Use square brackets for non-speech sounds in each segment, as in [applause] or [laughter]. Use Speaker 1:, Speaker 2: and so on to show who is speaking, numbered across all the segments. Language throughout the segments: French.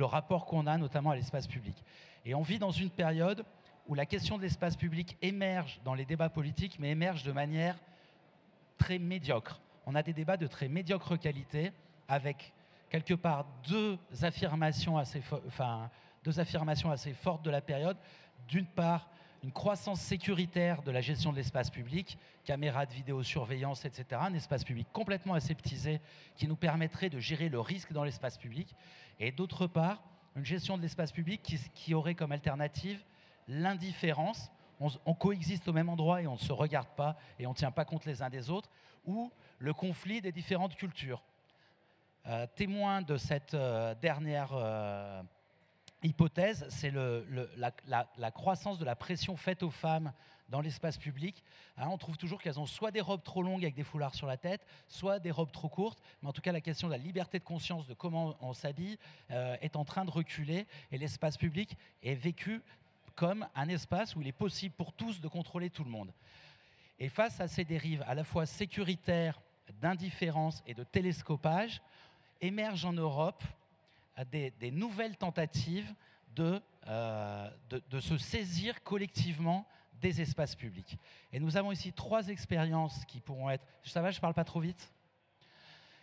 Speaker 1: le rapport qu'on a notamment à l'espace public. Et on vit dans une période où la question de l'espace public émerge dans les débats politiques, mais émerge de manière très médiocre. On a des débats de très médiocre qualité, avec quelque part deux affirmations assez, deux affirmations assez fortes de la période. D'une part, une croissance sécuritaire de la gestion de l'espace public, caméras de vidéosurveillance, etc. Un espace public complètement aseptisé qui nous permettrait de gérer le risque dans l'espace public. Et d'autre part, une gestion de l'espace public qui, aurait comme alternative l'indifférence. On, coexiste au même endroit et on ne se regarde pas et on ne tient pas compte les uns des autres, ou le conflit des différentes cultures. Euh, témoin de cette euh, dernière euh, hypothèse, c'est la, croissance de la pression faite aux femmes dans l'espace public. Hein, on trouve toujours qu'elles ont soit des robes trop longues avec des foulards sur la tête, soit des robes trop courtes. Mais en tout cas, la question de la liberté de conscience, de comment on s'habille, euh, est en train de reculer. Et l'espace public est vécu comme un espace où il est possible pour tous de contrôler tout le monde. Et face à ces dérives à la fois sécuritaires, d'indifférence et de télescopage, émergent en Europe des, des nouvelles tentatives de, euh, de, de, se saisir collectivement des espaces publics. Et nous avons ici trois expériences qui pourront être... Ça va, je ne parle pas trop vite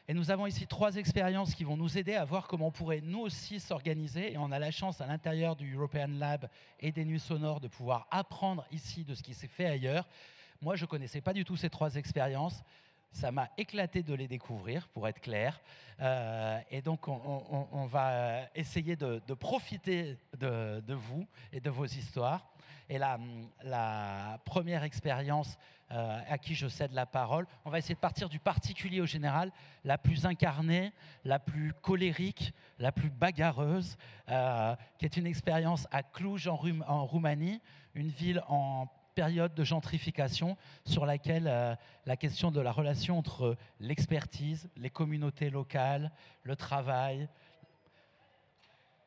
Speaker 1: et nous avons ici trois expériences qui vont nous aider à voir comment on pourrait nous aussi s'organiser. Et on a la chance à l'intérieur du European Lab et des Nuits Sonores de pouvoir apprendre ici de ce qui s'est fait ailleurs. Moi, je ne connaissais pas du tout ces trois expériences. Ça m'a éclaté de les découvrir, pour être clair. Euh, et donc, on, va essayer de, profiter de, vous et de vos histoires. Et la, première expérience euh, à qui je cède la parole, on va essayer de partir du particulier au général, la plus incarnée, la plus colérique, la plus bagarreuse, euh, qui est une expérience à Cluj en, en Roumanie, une ville en période de gentrification sur laquelle euh, la question de la relation entre l'expertise, les communautés locales, le travail,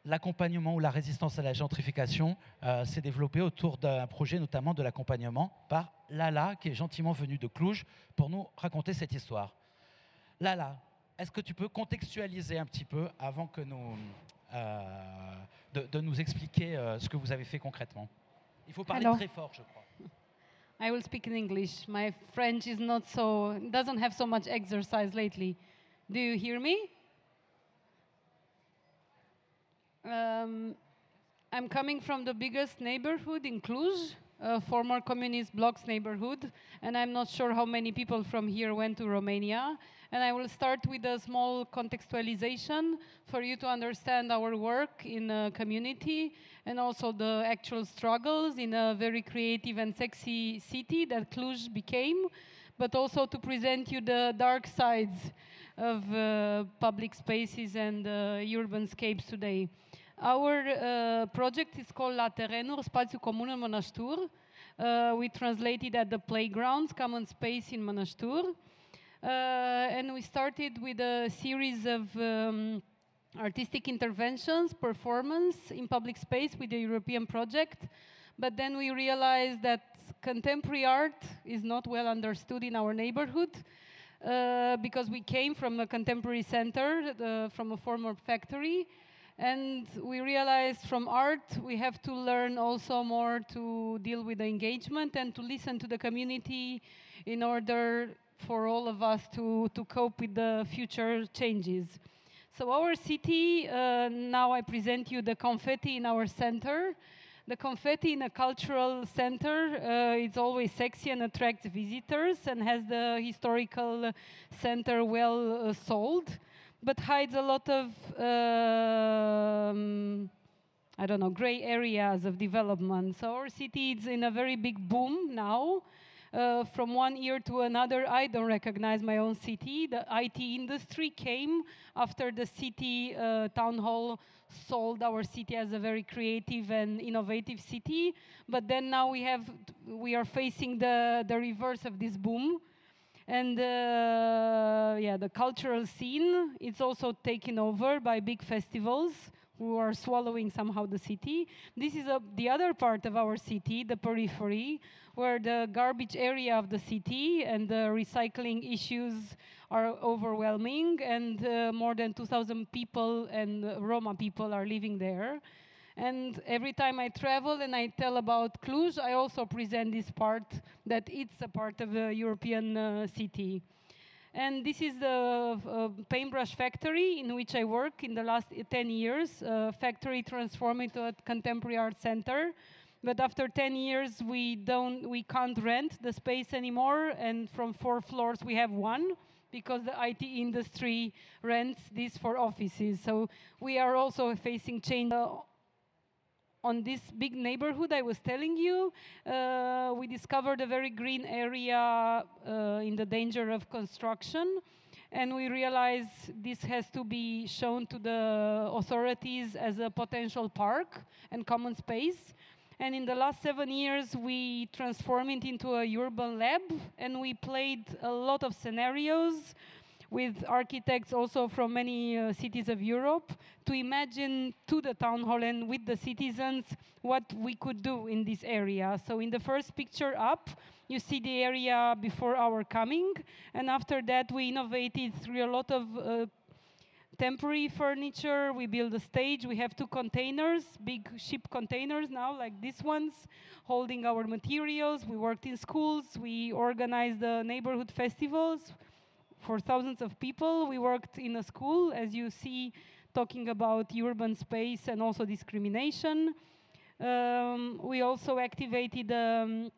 Speaker 1: l'accompagnement ou la résistance à la gentrification euh, s'est développée autour d'un projet notamment de l'accompagnement par Lala, qui est gentiment venu de Cluj pour nous raconter cette histoire. Lala, est-ce que tu peux contextualiser un petit peu avant que nous, euh, de, nous expliquer ce que vous avez fait concrètement? Il faut parler très fort, je crois.
Speaker 2: I will speak in English. My French is not so doesn't have so much exercise lately. Do you hear me? Um, I'm coming from the biggest neighborhood in Cluj, a former communist bloc's neighborhood, and I'm not sure how many people from here went to Romania. And I will start with a small contextualization for you to understand our work in a community and also the actual struggles in a very creative and sexy city that Cluj became, but also to present you the dark sides of uh, public spaces and uh, urban scapes today. Our uh, project is called La Terenuri, Spațiu Comun în Mănăștur. Uh, we translated at the playgrounds, common space in Mănăștur. Uh, and we started with a series of um, artistic interventions, performance in public space with the European project. But then we realized that contemporary art is not well understood in our neighborhood. Uh, because we came from a contemporary center, uh, from a former factory, and we realized from art we have to learn also more to deal with the engagement and to listen to the community in order for all of us to, to cope with the future changes. So our city, uh, now I present you the confetti in our center. The confetti in a cultural center, uh, it's always sexy and attracts visitors and has the historical center well uh, sold, but hides a lot of, um, I don't know, gray areas of development. So our city is in a very big boom now uh, from one year to another, I don't recognize my own city. The IT industry came after the city uh, town hall sold our city as a very creative and innovative city. But then now we have we are facing the the reverse of this boom. And uh, yeah, the cultural scene it's also taken over by big festivals who are swallowing somehow the city. This is a, the other part of our city, the periphery, where the garbage area of the city and the recycling issues are overwhelming, and uh, more than 2,000 people and Roma people are living there. And every time I travel and I tell about Cluj, I also present this part that it's a part of a European uh, city. And this is the uh, paintbrush factory in which I work in the last 10 years, a factory transformed into a contemporary art center. But after 10 years, we, don't, we can't rent the space anymore, and from four floors, we have one because the IT industry rents this for offices. So we are also facing change. On this big neighborhood I was telling you, uh, we discovered a very green area uh, in the danger of construction. And we realized this has to be shown to the authorities as a potential park and common space. And in the last seven years, we transformed it into a urban lab, and we played a lot of scenarios with architects also from many uh, cities of Europe to imagine to the town hall and with the citizens what we could do in this area. So in the first picture up, you see the area before our coming, and after that we innovated through a lot of uh, temporary furniture. We build a stage. We have two containers, big ship containers now, like these ones, holding our materials. We worked in schools. We organized the neighborhood festivals for thousands of people. We worked in a school, as you see, talking about urban space and also discrimination. Um, we also activated um,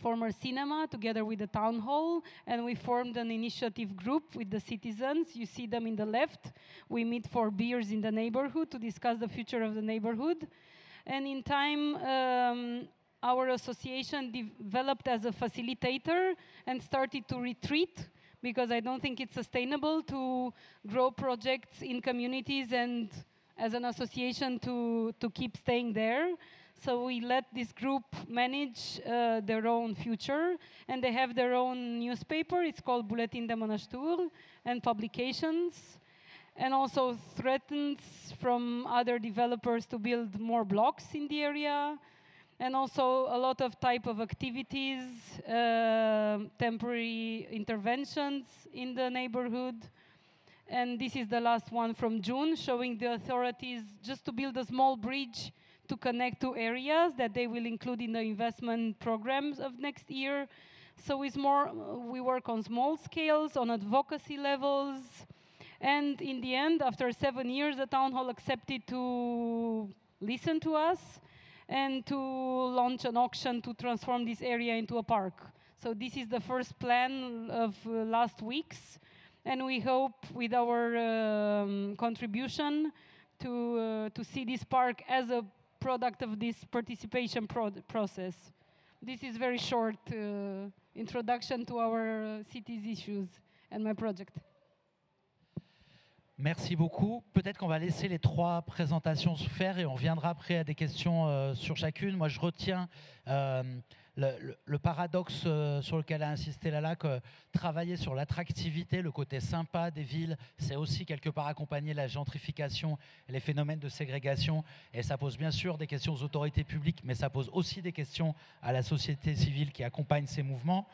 Speaker 2: former cinema together with the town hall and we formed an initiative group with the citizens you see them in the left we meet for beers in the neighborhood to discuss the future of the neighborhood and in time um, our association developed as a facilitator and started to retreat because I don't think it's sustainable to grow projects in communities and as an association to, to keep staying there. So we let this group manage uh, their own future, and they have their own newspaper. It's called Bulletin de Mănăștur, and publications, and also threatens from other developers to build more blocks in the area and also a lot of type of activities, uh, temporary interventions in the neighborhood. And this is the last one from June, showing the authorities just to build a small bridge to connect two areas that they will include in the investment programs of next year. So it's more, we work on small scales, on advocacy levels, and in the end, after seven years, the town hall accepted to listen to us and to launch an auction to transform this area into a park. So this is the first plan of uh, last week's, and we hope with our um, contribution to, uh, to see this park as a product of this participation pro process. This is very short uh, introduction to our uh, city's issues and my project.
Speaker 1: Merci beaucoup. Peut-être qu'on va laisser les trois présentations se faire et on viendra après à des questions euh, sur chacune. Moi, je retiens euh, le, paradoxe euh, sur lequel a insisté Lala, que travailler sur l'attractivité, le côté sympa des villes, c'est aussi quelque part accompagner la gentrification les phénomènes de ségrégation. Et ça pose bien sûr des questions aux autorités publiques, mais ça pose aussi des questions à la société civile qui accompagne ces mouvements.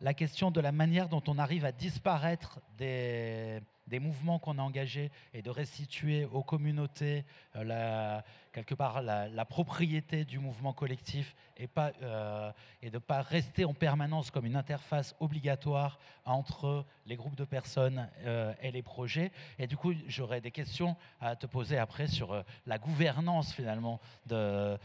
Speaker 1: La question de la manière dont on arrive à disparaître des des mouvements qu'on a engagés et de restituer aux communautés euh, la, quelque part la, propriété du mouvement collectif et, euh, de ne pas rester en permanence comme une interface obligatoire entre les groupes de personnes euh, et les projets. Et du coup, j'aurais des questions à te poser après sur la gouvernance finalement de,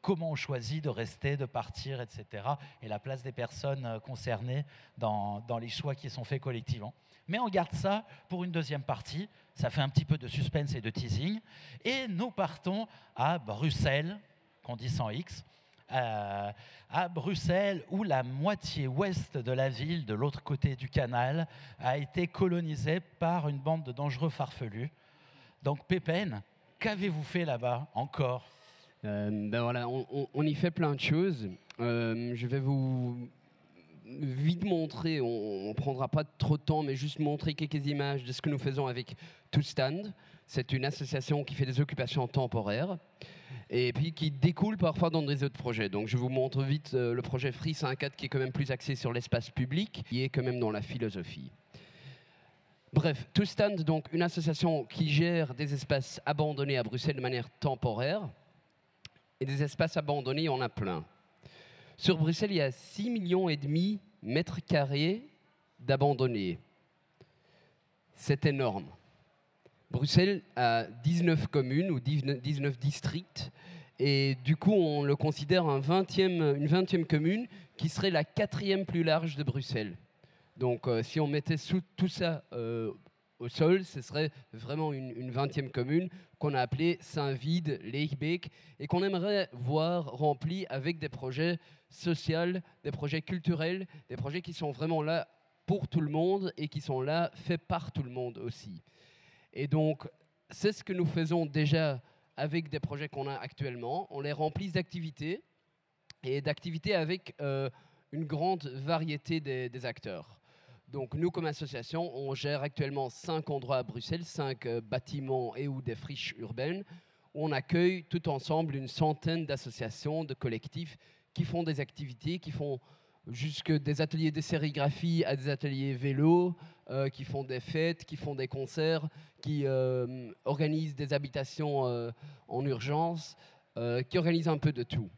Speaker 1: comment on choisit de rester, de partir, etc. et la place des personnes concernées dans les choix qui sont faits collectivement. Mais on garde ça pour une deuxième partie. Ça fait un petit peu de suspense et de teasing. Et nous partons à Bruxelles, qu'on dit sans X, euh, à Bruxelles, où la moitié ouest de la ville, de l'autre côté du canal, a été colonisée par une bande de dangereux farfelus. Donc, Pépène, qu'avez-vous fait là-bas encore?
Speaker 3: Euh, ben voilà, on, y fait plein de choses. Euh, je vais vous vite montrer, on ne prendra pas trop de temps, mais juste montrer quelques images de ce que nous faisons avec tout stand. C'est une association qui fait des occupations temporaires et puis qui découle parfois dans des autres projets. Donc je vous montre vite euh, le projet Free 54 qui est quand même plus axé sur l'espace public, qui est quand même dans la philosophie. Bref, To Stand, donc une association qui gère des espaces abandonnés à Bruxelles de manière temporaire. Et des espaces abandonnés, on a plein. Sur Bruxelles, il y a 6 millions et demi mètres carrés d'abandonnés. C'est énorme. Bruxelles a 19 communes ou 19 districts. Et du coup, on le considère un 20e, une 20e commune qui serait la quatrième plus large de Bruxelles. Donc, euh, si on mettait tout ça euh, au sol, ce serait vraiment une, 20e commune qu'on a appelée Saint-Vide, Leegbeek, et qu'on aimerait voir remplie avec des projets sociaux, des projets culturels, des projets qui sont vraiment là pour tout le monde et qui sont là faits par tout le monde aussi. Et donc, c'est ce que nous faisons déjà avec des projets qu'on a actuellement. On les remplit d'activités et d'activités avec euh, une grande variété des, acteurs. Donc nous, comme association, on gère actuellement cinq endroits à Bruxelles, cinq euh, bâtiments et ou des friches urbaines, où on accueille tout ensemble une centaine d'associations, de collectifs qui font des activités, qui font jusque des ateliers de sérigraphie à des ateliers vélo, euh, qui font des fêtes, qui font des concerts, qui euh, organisent des habitations en urgence, qui organisent un peu de tout.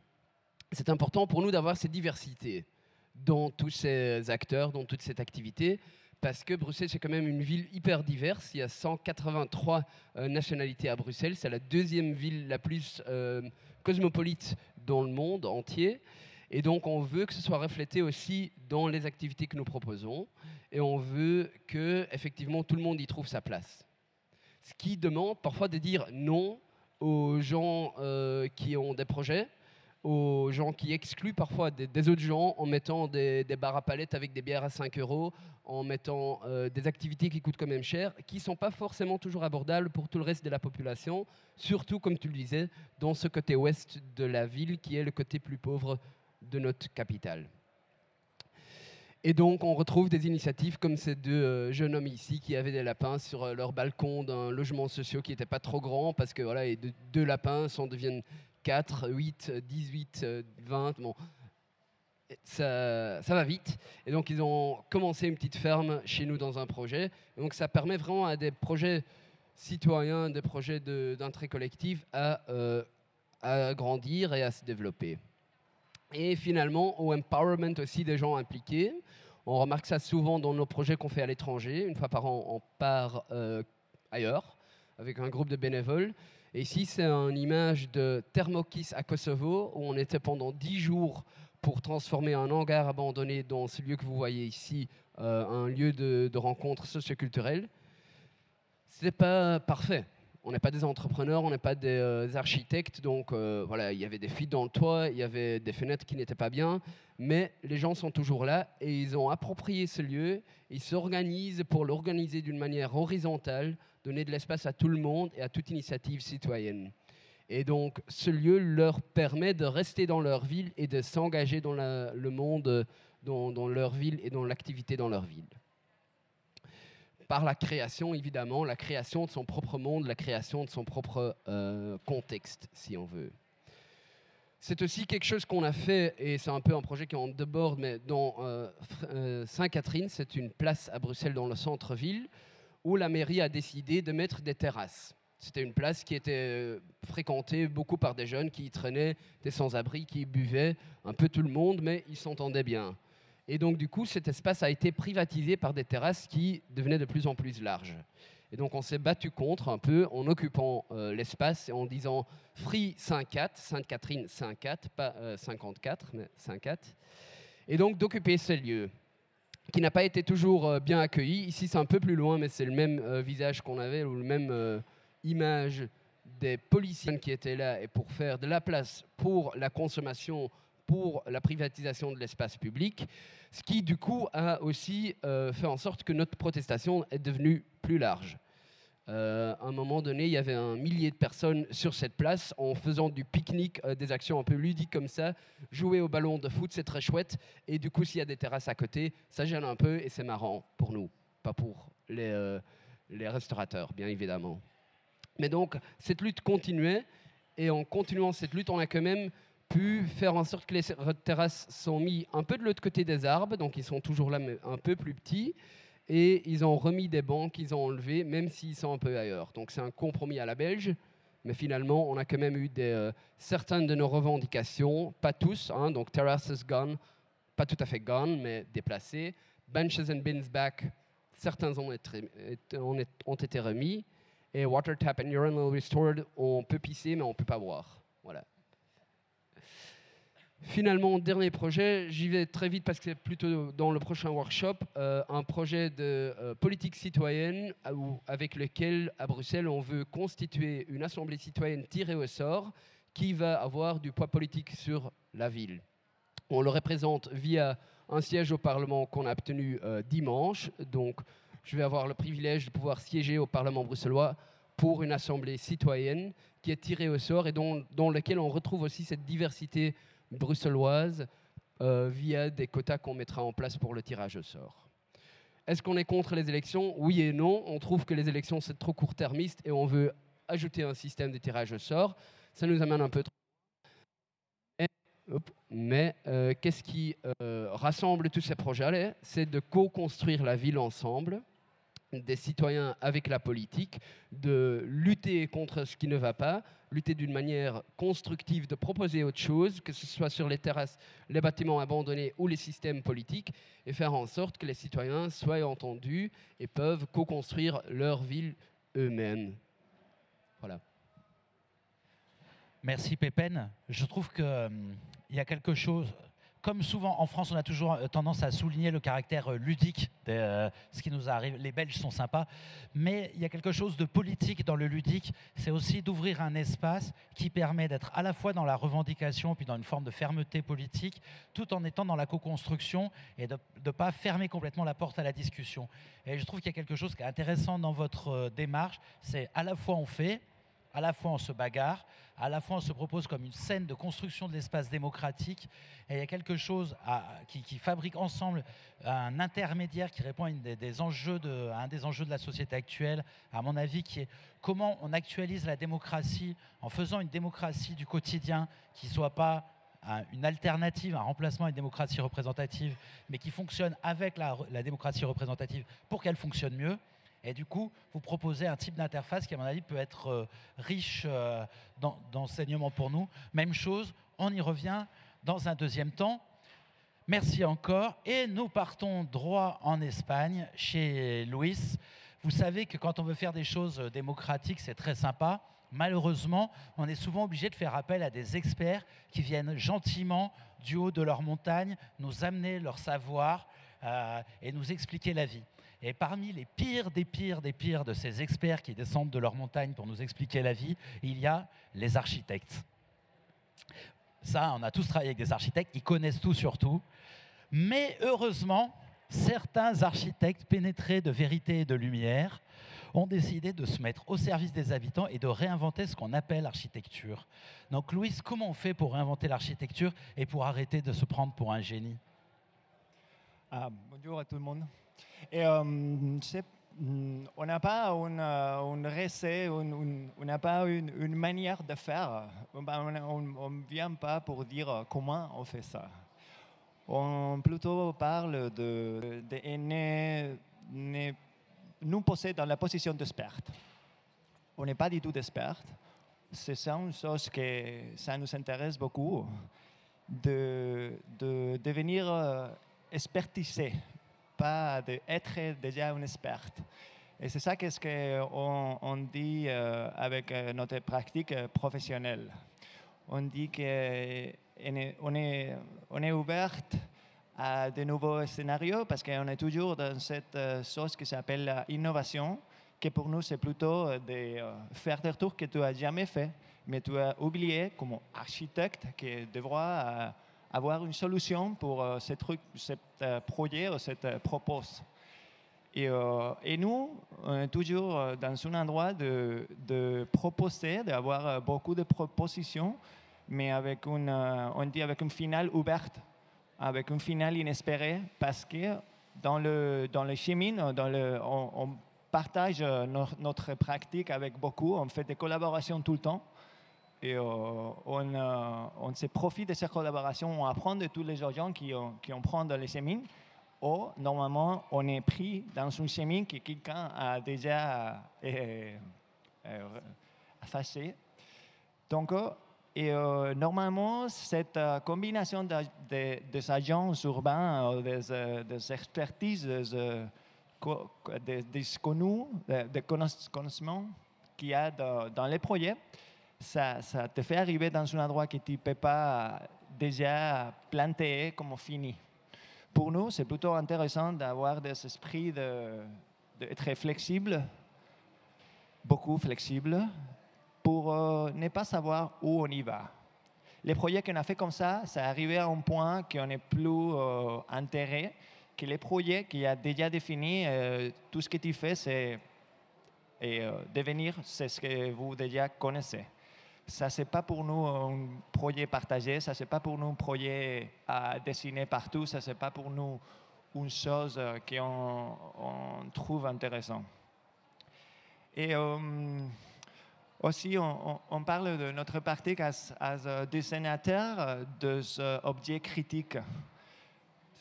Speaker 3: C'est important pour nous d'avoir cette diversité dans tous ces acteurs, dans toute cette activité, parce que Bruxelles, c'est quand même une ville hyper diverse. Il y a 183 nationalités à Bruxelles. C'est la deuxième ville la plus cosmopolite dans le monde entier. Et donc, on veut que ce soit reflété aussi dans les activités que nous proposons. Et on veut que, effectivement, tout le monde y trouve sa place. Ce qui demande parfois de dire non aux gens euh, qui ont des projets, aux gens qui excluent parfois des, autres gens en mettant des, des, bars à palettes avec des bières à 5 euros, en mettant euh, des activités qui coûtent quand même cher, qui ne sont pas forcément toujours abordables pour tout le reste de la population, surtout, comme tu le disais, dans ce côté ouest de la ville qui est le côté plus pauvre de notre capitale. Et donc, on retrouve des initiatives comme ces deux euh, jeunes hommes ici qui avaient des lapins sur euh, leur balcon d'un logement social qui n'était pas trop grand parce que voilà, et deux, lapins s'en deviennent 4, 8, 18, 20. Bon, ça, ça, va vite. Et donc, ils ont commencé une petite ferme chez nous dans un projet. Et donc, ça permet vraiment à des projets citoyens, des projets d'entrée collective à, euh, à grandir et à se développer et finalement au empowerment aussi des gens impliqués. On remarque ça souvent dans nos projets qu'on fait à l'étranger. Une fois par an, on part euh, ailleurs avec un groupe de bénévoles. Et ici, c'est une image de Thermokis à Kosovo, où on était pendant dix jours pour transformer un hangar abandonné dans ce lieu que vous voyez ici, euh, un lieu de, de rencontre socioculturelle. Ce n'était pas parfait on n'est pas des entrepreneurs, on n'est pas des euh, architectes, donc euh, voilà, il y avait des fuites dans le toit, il y avait des fenêtres qui n'étaient pas bien, mais les gens sont toujours là et ils ont approprié ce lieu, ils s'organisent pour l'organiser d'une manière horizontale, donner de l'espace à tout le monde et à toute initiative citoyenne. Et donc ce lieu leur permet de rester dans leur ville et de s'engager dans le monde, dans leur ville et dans l'activité dans leur ville par la création, évidemment, la création de son propre monde, la création de son propre euh, contexte, si on veut. C'est aussi quelque chose qu'on a fait, et c'est un peu un projet qui est en déborde, mais dans euh, euh, Sainte-Catherine, c'est une place à Bruxelles dans le centre-ville, où la mairie a décidé de mettre des terrasses. C'était une place qui était fréquentée beaucoup par des jeunes qui y traînaient, des sans-abri, qui buvaient, un peu tout le monde, mais ils s'entendaient bien. Et donc, du coup, cet espace a été privatisé par des terrasses qui devenaient de plus en plus larges. Et donc, on s'est battu contre un peu en occupant euh, l'espace et en disant Free 5-4, Sainte-Catherine 5-4, pas 54, euh, mais 5-4. Et donc, d'occuper ce lieu qui n'a pas été toujours euh, bien accueilli. Ici, c'est un peu plus loin, mais c'est le même visage qu'on avait, ou le même image des policiers qui étaient là et pour faire de la place pour la consommation pour la privatisation de l'espace public, ce qui du coup a aussi euh, fait en sorte que notre protestation est devenue plus large. Euh, à un moment donné, il y avait un millier de personnes sur cette place en faisant du pique-nique, euh, des actions un peu ludiques comme ça. Jouer au ballon de foot, c'est très chouette. Et du coup, s'il y a des terrasses à côté, ça gêne un peu et c'est marrant pour nous, pas pour les, les restaurateurs, bien évidemment. Mais donc, cette lutte continuait, et en continuant cette lutte, on a quand même pu faire en sorte que les terrasses sont mis un peu de l'autre côté des arbres, donc ils sont toujours là, mais un peu plus petits, et ils ont remis des bancs qu'ils ont enlevés, même s'ils sont un peu ailleurs. Donc c'est un compromis à la belge, mais finalement, on a quand même eu euh, certaines de nos revendications, pas tous, hein, donc terraces gone, pas tout à fait gone, mais déplacées, benches and bins back, certains ont été, ont été remis, et water tap and urinal restored, on peut pisser, mais on ne peut pas boire. Voilà. Finalement, dernier projet, j'y vais très vite parce que c'est plutôt dans le prochain workshop, euh, un projet de euh, politique citoyenne avec lequel, à Bruxelles, on veut constituer une assemblée citoyenne tirée au sort qui va avoir du poids politique sur la ville. On le représente via un siège au Parlement qu'on a obtenu euh, dimanche. Donc, je vais avoir le privilège de pouvoir siéger au Parlement bruxellois pour une assemblée citoyenne qui est tirée au sort et dont, dans laquelle on retrouve aussi cette diversité bruxelloise euh, via des quotas qu'on mettra en place pour le tirage au sort. Est-ce qu'on est contre les élections? Oui et non. On trouve que les élections, c'est trop court-termiste et on veut ajouter un système de tirage au sort. Ça nous amène un peu trop. Mais euh, qu'est-ce qui euh, rassemble tous ces projets? C'est de co-construire la ville ensemble des citoyens avec la politique, de lutter contre ce qui ne va pas, lutter d'une manière constructive, de proposer autre chose, que ce soit sur les terrasses, les bâtiments abandonnés ou les systèmes politiques, et faire en sorte que les citoyens soient entendus et peuvent co-construire leur ville eux-mêmes. Voilà.
Speaker 1: Merci Pépène. Je trouve qu'il euh, y a quelque chose comme souvent en France, on a toujours euh, tendance à souligner le caractère euh, ludique de euh, ce qui nous arrive. Les Belges sont sympas, mais il y a quelque chose de politique dans le ludique. C'est aussi d'ouvrir un espace qui permet d'être à la fois dans la revendication, puis dans une forme de fermeté politique, tout en étant dans la co-construction et de ne pas fermer complètement la porte à la discussion. Et je trouve qu'il y a quelque chose qui est intéressant dans votre démarche. C'est à la fois on fait, à la fois on se bagarre, à la fois on se propose comme une scène de construction de l'espace démocratique, et il y a quelque chose qui, fabrique ensemble un intermédiaire qui répond à, un des enjeux de la société actuelle, à mon avis, qui est comment on actualise la démocratie en faisant une démocratie du quotidien qui ne soit pas une alternative, un remplacement à une démocratie représentative, mais qui fonctionne avec la démocratie représentative pour qu'elle fonctionne mieux. Et du coup, vous proposez un type d'interface qui, à mon avis, peut être euh, riche euh, d'enseignements pour nous. Même chose, on y revient dans un deuxième temps. Merci encore. Et nous partons droit en Espagne, chez Luis. Vous savez que quand on veut faire des choses démocratiques, c'est très sympa. Malheureusement, on est souvent obligé de faire appel à des experts qui viennent gentiment du haut de leur montagne nous amener leur savoir euh, et nous expliquer la vie. Et parmi les pires des pires des pires de ces experts qui descendent de leur montagne pour nous expliquer la vie, il y a les architectes. Ça, on a tous travaillé avec des architectes, ils connaissent tout sur tout. Mais heureusement, certains architectes pénétrés de vérité et de lumière ont décidé de se mettre au service des habitants et de réinventer ce qu'on appelle l'architecture. Donc Louis, comment on fait pour réinventer l'architecture et pour arrêter de se prendre pour un génie?
Speaker 4: Ah, Bonjour à tout le monde. Et, on n'a pas une, une recette, on n'a pas une, manière de faire. On ne vient pas pour dire comment on fait ça. On plutôt parle de, de, nous poser dans la position d'expert. On n'est pas du tout d'expert. C'est une chose que ça nous intéresse beaucoup, de, de devenir euh, expertisé pas d'être déjà une experte. Et c'est ça qu'est-ce qu'on on dit euh, avec euh, notre pratique euh, professionnelle. On dit qu'on est, on est, on est ouverte à de nouveaux scénarios parce qu'on est toujours dans cette chose qui s'appelle innovation, qui pour nous c'est plutôt de faire des retours que tu as jamais fait, mais tu as oublié comme architecte qui devra avoir une solution pour euh, ce truc, ce euh, projet ou cette euh, propose. Et, et, nous, on est toujours dans un endroit de, de proposer, d'avoir beaucoup de propositions, mais avec une, on dit avec une finale ouverte, avec une finale inespérée, parce que dans le, dans le chemin, dans le, on, partage euh, no- notre pratique avec beaucoup. On fait des collaborations tout le temps. Et euh, on, euh, on se profite de ces collaborations, on apprend de tous les gens qui, ont- qui en prennent dans les séminaires. Ou normalement, on est pris dans une séminaire que quelqu'un a déjà euh, euh, effacé. Donc, et normalement, cette combinaison de- de- des agents urbains, des, expertises, des, co- co- des, des connus, des, des connaiss- connaissements qu'il y a dans les projets, ça, ça te fait arriver dans un endroit que tu ne peux pas déjà planter comme fini. Pour nous, c'est plutôt intéressant d'avoir des esprits de- d'être flexible, beaucoup flexible, pour euh, ne pas savoir où on y va. Les projets qu'on a fait comme ça, c'est arrivé à un point qu'on n'est plus euh, intérêt que les projets qui a déjà défini, euh, tout ce que tu fais, c'est et, euh, devenir, ce que vous déjà connaissez. Ça, c'est pas pour nous un projet partagé, ça, c'est pas pour nous un projet à dessiner partout, ça, c'est pas pour nous une chose euh, qu'on on trouve intéressant. Et euh, aussi, on, parle de notre pratique as, as dessinateur de ce objet critique.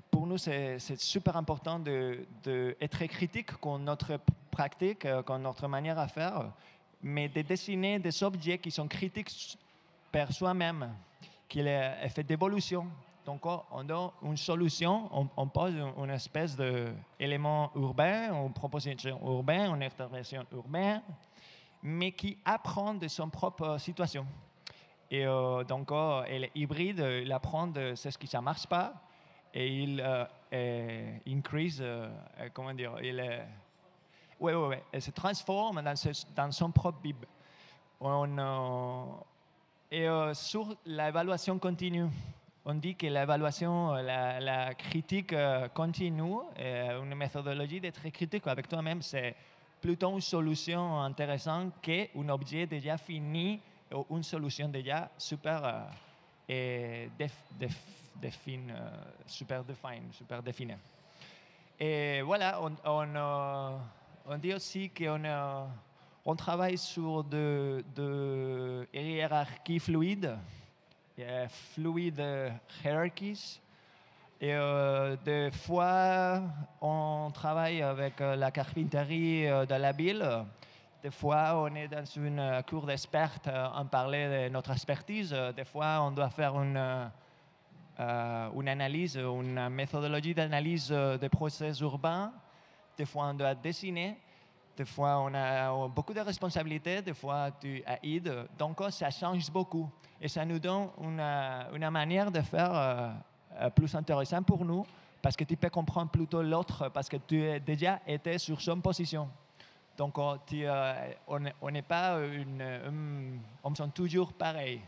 Speaker 4: Pour nous, c'est super important d'être critique con notre pratique, euh, con notre manière à faire, mais de dessiner des objets qui sont critiques par soi-même, qui est fait d'évolution. Donc, on- on donne une solution, on, on pose une, espèce d'élément urbain, une proposition urbaine, une intervention urbaine, mais qui apprend de son propre situation. Et euh, donc, euh, elle est hybride, il apprend de ce qui ne marche pas et il euh, increase, euh, comment dire, il est, ouais, ouais, ouais, elle se transforme dans, son propre bib. On, euh, et euh, sur l'évaluation continue, on dit que l'évaluation, euh, la, critique continue, une méthodologie d'être critique avec toi-même, c'est plutôt une solution intéressante qu'un objet déjà fini ou une solution déjà super et super define, super définie. Et voilà, on, on dit aussi qu'on euh, on travaille sur de, hiérarchies fluides, euh, fluid hierarchies. Et euh, des fois, on travaille avec euh, la carpinterie euh, de la ville. Des fois, on est dans une cour d'experts, on parlait de notre expertise. Des fois, on doit faire une, analyse, une méthodologie d'analyse des process urbains. Des fois, on doit dessiner. Des fois, on a beaucoup de responsabilités. Des fois, tu aides. Donc, euh, ça change beaucoup. Et ça nous donne une, euh, manière de faire euh, euh, plus intéressant pour nous parce que tu peux comprendre plutôt l'autre parce que tu as déjà été sur son position. Donc, euh, on n'est- pas une, on sont toujours pareil.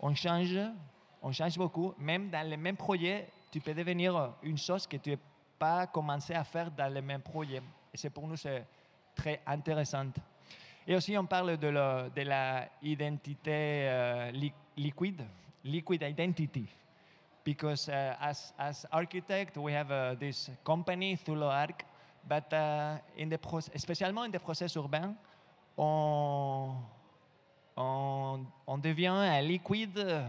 Speaker 4: On change, on change beaucoup. Même dans les mêmes projets, tu peux devenir une chose que tu n'as pas commencé à faire dans les mêmes projets. Et c'est pour nous c'est très intéressant. Et aussi, on parle de, la- de identité euh, li- liquide, liquid identity. Because uh, as, as architect, we have uh, this company, Thulo Arc, but uh, in the spécialement in the process urbain, on, on, devient un liquide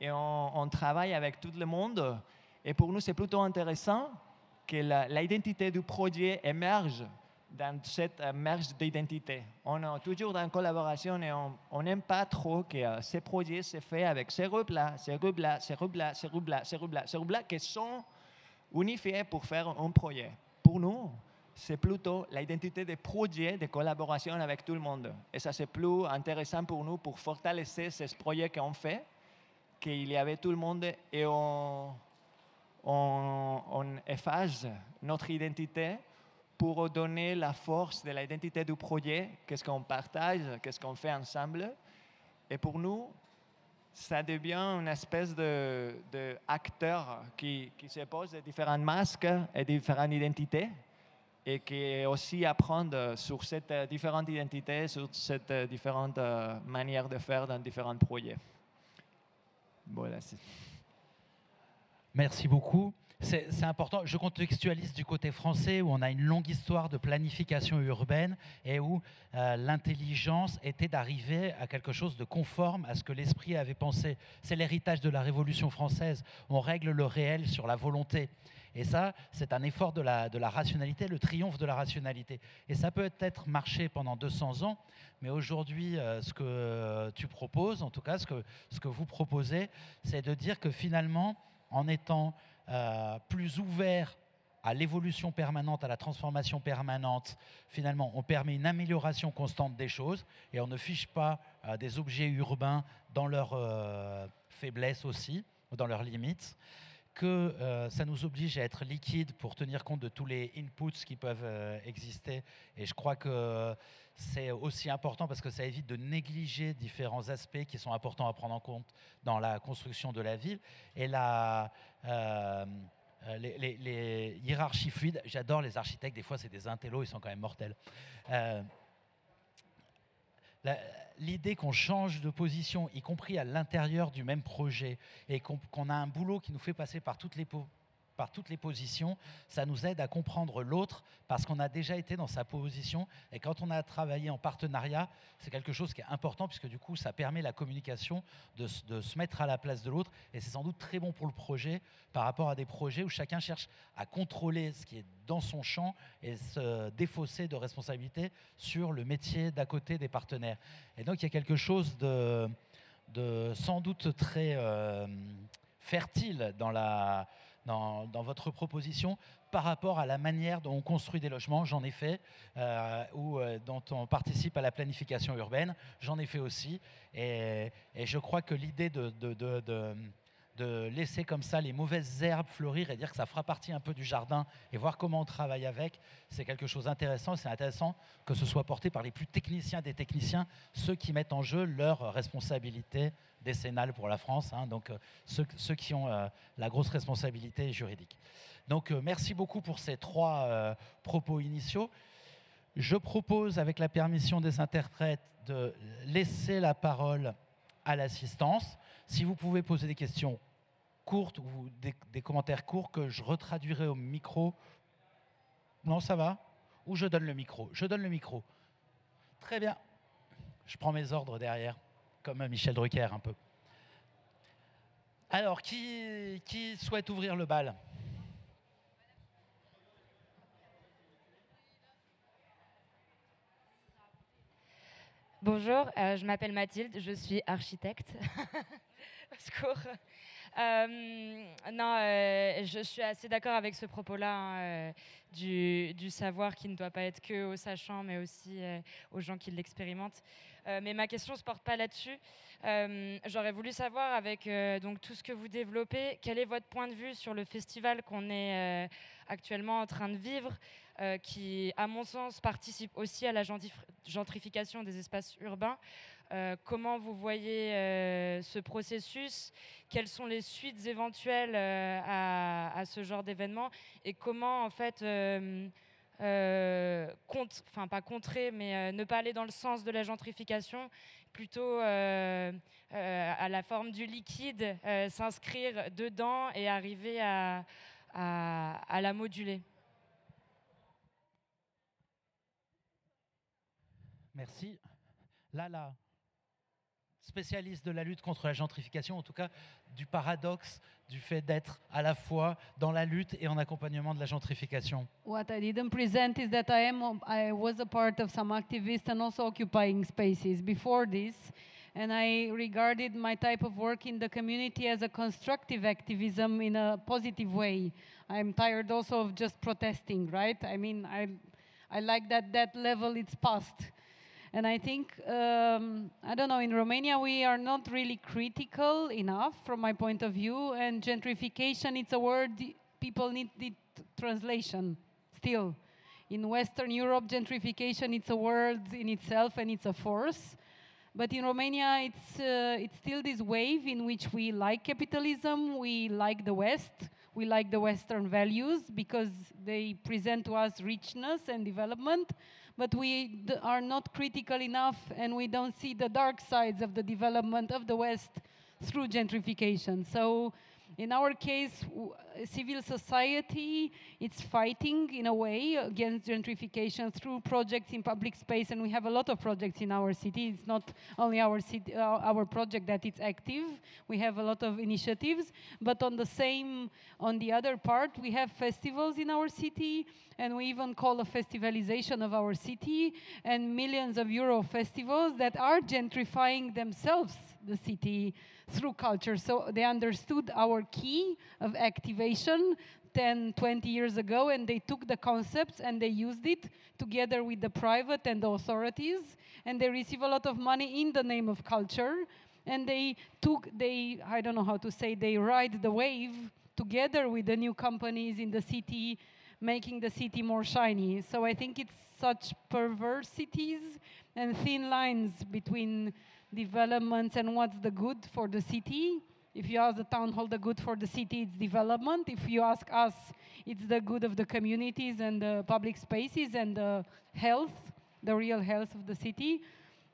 Speaker 4: et on travaille avec tout le monde. Et pour nous, c'est plutôt intéressant que la- l'identité du projet émerge dans cette euh, merge d'identité. On est toujours dans une collaboration et on n'aime pas trop que euh, ces projets se fait avec ces groupes-là, ces groupes-là, ces groupes-là, ces groupes-là, ces groupes-là, ces groupes-là qui sont unifiés pour faire un projet. Pour nous, c'est plutôt l'identité des projets de collaboration avec tout le monde. Et ça, c'est plus intéressant pour nous pour fortalecer ces projets qu'on fait, qu'il y avait tout le monde et on, on, efface notre identité pour donner la force de l'identité du projet, qu'est-ce qu'on partage, qu'est-ce qu'on fait ensemble. Et pour nous, ça devient une espèce de, de qui, qui se pose différents masques et différentes identités et qui aussi apprendre sur cette euh, différente identité, sur cette euh, différente euh, manière de faire dans différents projets. Voilà,
Speaker 1: Merci beaucoup. c'est important. Je contextualise du côté français où on a une longue histoire de planification urbaine et où euh, l'intelligence était d'arriver à quelque chose de conforme à ce que l'esprit avait pensé. C'est l'héritage de la Révolution française. On règle le réel sur la volonté. Et ça, c'est un effort de la, rationalité, le triomphe de la rationalité. Et ça peut être marché pendant 200 ans, mais aujourd'hui, euh, ce que tu proposes, en tout cas ce que vous proposez, c'est de dire que finalement, en étant euh, plus ouvert à l'évolution permanente, à la transformation permanente, finalement, on permet une amélioration constante des choses et on ne fiche pas euh, des objets urbains dans leurs euh, faiblesses aussi, dans leurs limites, que ça nous oblige à être liquide pour tenir compte de tous les inputs qui peuvent exister. Et je crois que c'est aussi important parce que ça évite de négliger différents aspects qui sont importants à prendre en compte dans la construction de la ville. Et la, euh, les, hiérarchies fluides, j'adore les architectes, des fois c'est des intellos, ils sont quand même mortels. Euh, l'idée qu'on change de position, y compris à l'intérieur du même projet, et qu'on a un boulot qui nous fait passer par toutes les par toutes les positions, ça nous aide à comprendre l'autre parce qu'on a déjà été dans sa position et quand on a travaillé en partenariat, c'est quelque chose qui est important puisque du coup ça permet la communication de, se mettre à la place de l'autre et c'est sans doute très bon pour le projet par rapport à des projets où chacun cherche à contrôler ce qui est dans son champ et se défausser de responsabilité sur le métier d'à côté des partenaires. Et donc il y a quelque chose de, sans doute très euh, fertile dans la dans, votre proposition par rapport à la manière dont on construit des logements. J'en ai fait, euh, ou euh, dont on participe à la planification urbaine. J'en ai fait aussi. Et, je crois que l'idée de, de, laisser comme ça les mauvaises herbes fleurir et dire que ça fera partie un peu du jardin et voir comment on travaille avec, c'est quelque chose d'intéressant. C'est intéressant que ce soit porté par les plus techniciens des techniciens, ceux qui mettent en jeu leurs responsabilités décennale pour la France, hein, donc euh, ceux, qui ont euh, la grosse responsabilité juridique. Donc euh, merci beaucoup pour ces trois propos initiaux. Je propose, avec la permission des interprètes, de laisser la parole à l'assistance. Si vous pouvez poser des questions courtes ou des, commentaires courts que je retraduirai au micro. Non, ça va? Ou je donne le micro? Je donne le micro. Très bien. Je prends mes ordres derrière comme Michel Drucker un peu. Alors, qui, qui souhaite ouvrir le bal?
Speaker 5: Bonjour, euh, je m'appelle Mathilde, je suis architecte. [laughs] Euh, non, euh, je suis assez d'accord avec ce propos-là hein, du, du, savoir qui ne doit pas être que aux sachants, mais aussi aux gens qui l'expérimentent. Euh, mais ma question ne se porte pas là-dessus. Euh, j'aurais voulu savoir, avec euh, donc, tout ce que vous développez, quel est votre point de vue sur le festival qu'on est actuellement en train de vivre, qui, à mon sens, participe aussi à la gentrification des espaces urbains. Comment vous voyez ce processus? Quelles sont les suites éventuelles à, à, ce genre d'événement? Et comment, en fait, euh, enfin pas contrer, mais euh, ne pas aller dans le sens de la gentrification, plutôt euh, à la forme du liquide, s'inscrire dedans et arriver à, à, la moduler?
Speaker 1: Merci. Lala, spécialiste de la lutte contre la gentrification, en tout cas du paradoxe du fait d'être à la fois dans la lutte et en accompagnement de la gentrification.
Speaker 2: What I didn't present is that I am I was a part of some activists and also occupying spaces before this. And I regarded my type of work in the community as a constructive activism in a positive way. I'm tired also of just protesting, right? I mean, I, I like that that level it's past. And I think, um, I don't know, in Romania we are not really critical enough from my point of view. And gentrification, it's a word people need, need translation still. In Western Europe, gentrification, it's a word in itself and it's a force. But in Romania, it's, uh, it's still this wave in which we like capitalism, we like the West, we like the Western values because they present to us richness and development but we are not critical enough and we don't see the dark sides of the development of the West through gentrification. So in our case, civil society it's fighting in a way against gentrification through projects in public space, and we have a lot of projects in our city. It's not only our city, uh, our project that it's active. We have a lot of initiatives, but on the same, on the other part, we have festivals in our city, and we even call a festivalization of our city, and millions of euro festivals that are gentrifying themselves the city through culture. So they understood our key of activation 10, 20 years ago, and they took the concepts and they used it together with the private and the authorities, and they receive a lot of money in the name of culture. And they took, they, I don't know how to say, they ride the wave together with the new companies in the city, making the city more shiny. So I think it's such perversities and thin lines between developments and what's the good for the city. If you ask the town hall the good for the city, it's development. If you ask us, it's the good of the communities and the public spaces and the health, the real health of the city.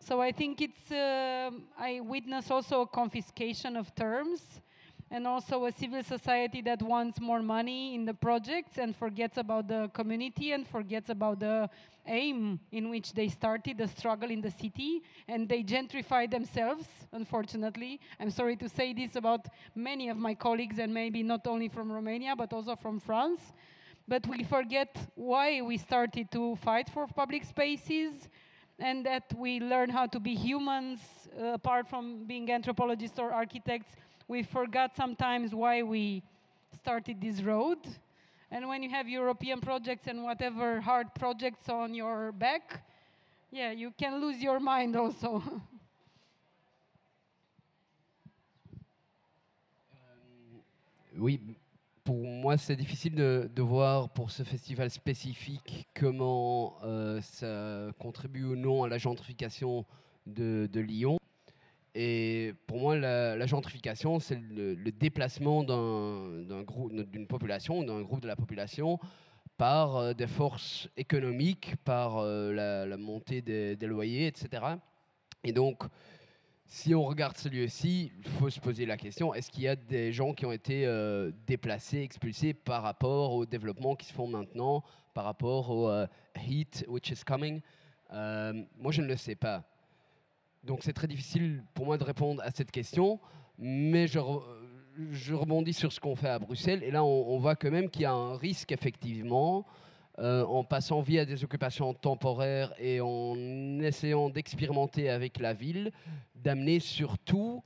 Speaker 2: So I think it's, um I witness also a confiscation of terms and also a civil society that wants more money in the projects and forgets about the community and forgets about the aim in which they started the struggle in the city. And they gentrify themselves unfortunately. I'm sorry to say this about many of my colleagues and maybe not only from romania but also from france. But we forget why we started to fight for public spaces and that we learn how to be humans uh, apart from being anthropologists or architects we forgot sometimes why we started this road and when you have european projects and whatever hard projects on your back yeah you can lose your mind also [laughs]
Speaker 3: Oui, pour moi, c'est difficile de, de voir pour ce festival spécifique comment euh, ça contribue ou non à la gentrification de, de Lyon. Et pour moi, la, gentrification, c'est le, déplacement d'un groupe- d'une population, d'un groupe de la population, par euh, des forces économiques, par euh, la, montée des, loyers, etc. Et donc, si on regarde ce lieu-ci, il faut se poser la question est-ce qu'il y a des gens qui ont été euh, déplacés, expulsés par rapport au développement qui se font maintenant, par rapport au heat which is coming? Moi, je ne le sais pas. Donc, c'est très difficile pour moi de répondre à cette question, mais je, re- je rebondis sur ce qu'on fait à Bruxelles, et là, on, voit quand même qu'il y a un risque, effectivement, euh, en passant via des occupations temporaires et en essayant d'expérimenter avec la ville, d'amener surtout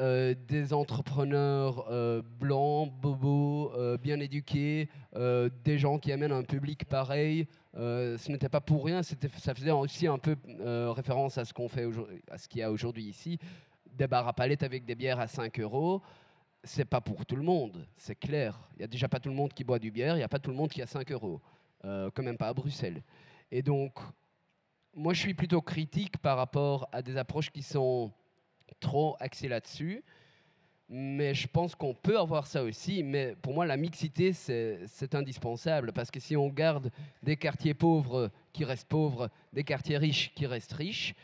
Speaker 3: euh, des entrepreneurs euh, blancs, bobos, bien éduqués, des gens qui amènent un public pareil. Euh, ce n'était pas pour rien, ça faisait aussi un peu euh, référence à ce qu'on fait à ce qu'il y a aujourd'hui ici. Des bars à palettes avec des bières à 5 euros, c'est pas pour tout le monde, c'est clair. Il n'y a déjà pas tout le monde qui boit du bière, il n'y a pas tout le monde qui a 5 euros, euh, quand même pas à Bruxelles. Et donc, moi, je suis plutôt critique par rapport à des approches qui sont trop axées là-dessus. Mais je pense qu'on peut avoir ça aussi. Mais pour moi, la mixité, c'est indispensable. Parce que si on garde des quartiers pauvres qui restent pauvres, des quartiers riches qui restent riches,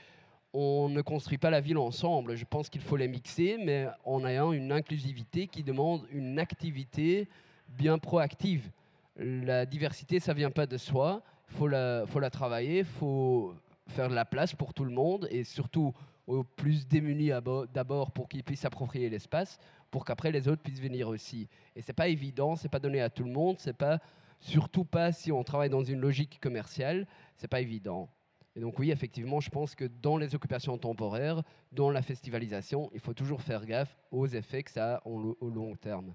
Speaker 3: on ne construit pas la ville ensemble. Je pense qu'il faut les mixer, mais en ayant une inclusivité qui demande une activité bien proactive. La diversité, ça vient pas de soi. Il faut la, faut la travailler, il faut faire de la place pour tout le monde et surtout aux plus démunis abo- d'abord pour qu'ils puissent s'approprier l'espace, pour qu'après les autres puissent venir aussi. Et c'est pas évident, c'est pas donné à tout le monde, c'est pas surtout pas si on travaille dans une logique commerciale, c'est pas évident. Et donc oui, effectivement, je pense que dans les occupations temporaires, dans la festivalisation, il faut toujours faire gaffe aux effets que ça a au lo- au long terme.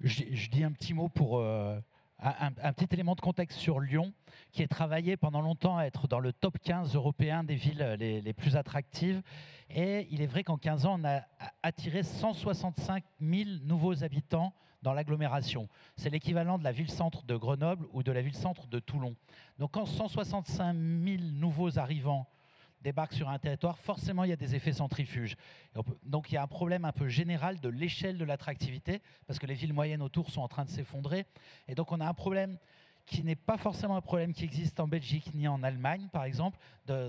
Speaker 1: Je dis un petit mot pour euh, un, petit élément de contexte sur Lyon, qui est travaillé pendant longtemps à être dans le top 15 européen des villes euh, les, les plus attractives. Et il est vrai qu'en 15 ans, on a- attiré 165 000 nouveaux habitants dans l'agglomération. C'est l'équivalent de la ville-centre de Grenoble ou de la ville-centre de Toulon. Donc quand 165 000 nouveaux arrivants débarquent sur un territoire, forcément il y a des effets centrifuges. Donc il y a un problème un peu général de l'échelle de l'attractivité, parce que les villes moyennes autour sont en train de s'effondrer. Et donc on a un problème qui n'est pas forcément un problème qui existe en Belgique ni en Allemagne, par exemple,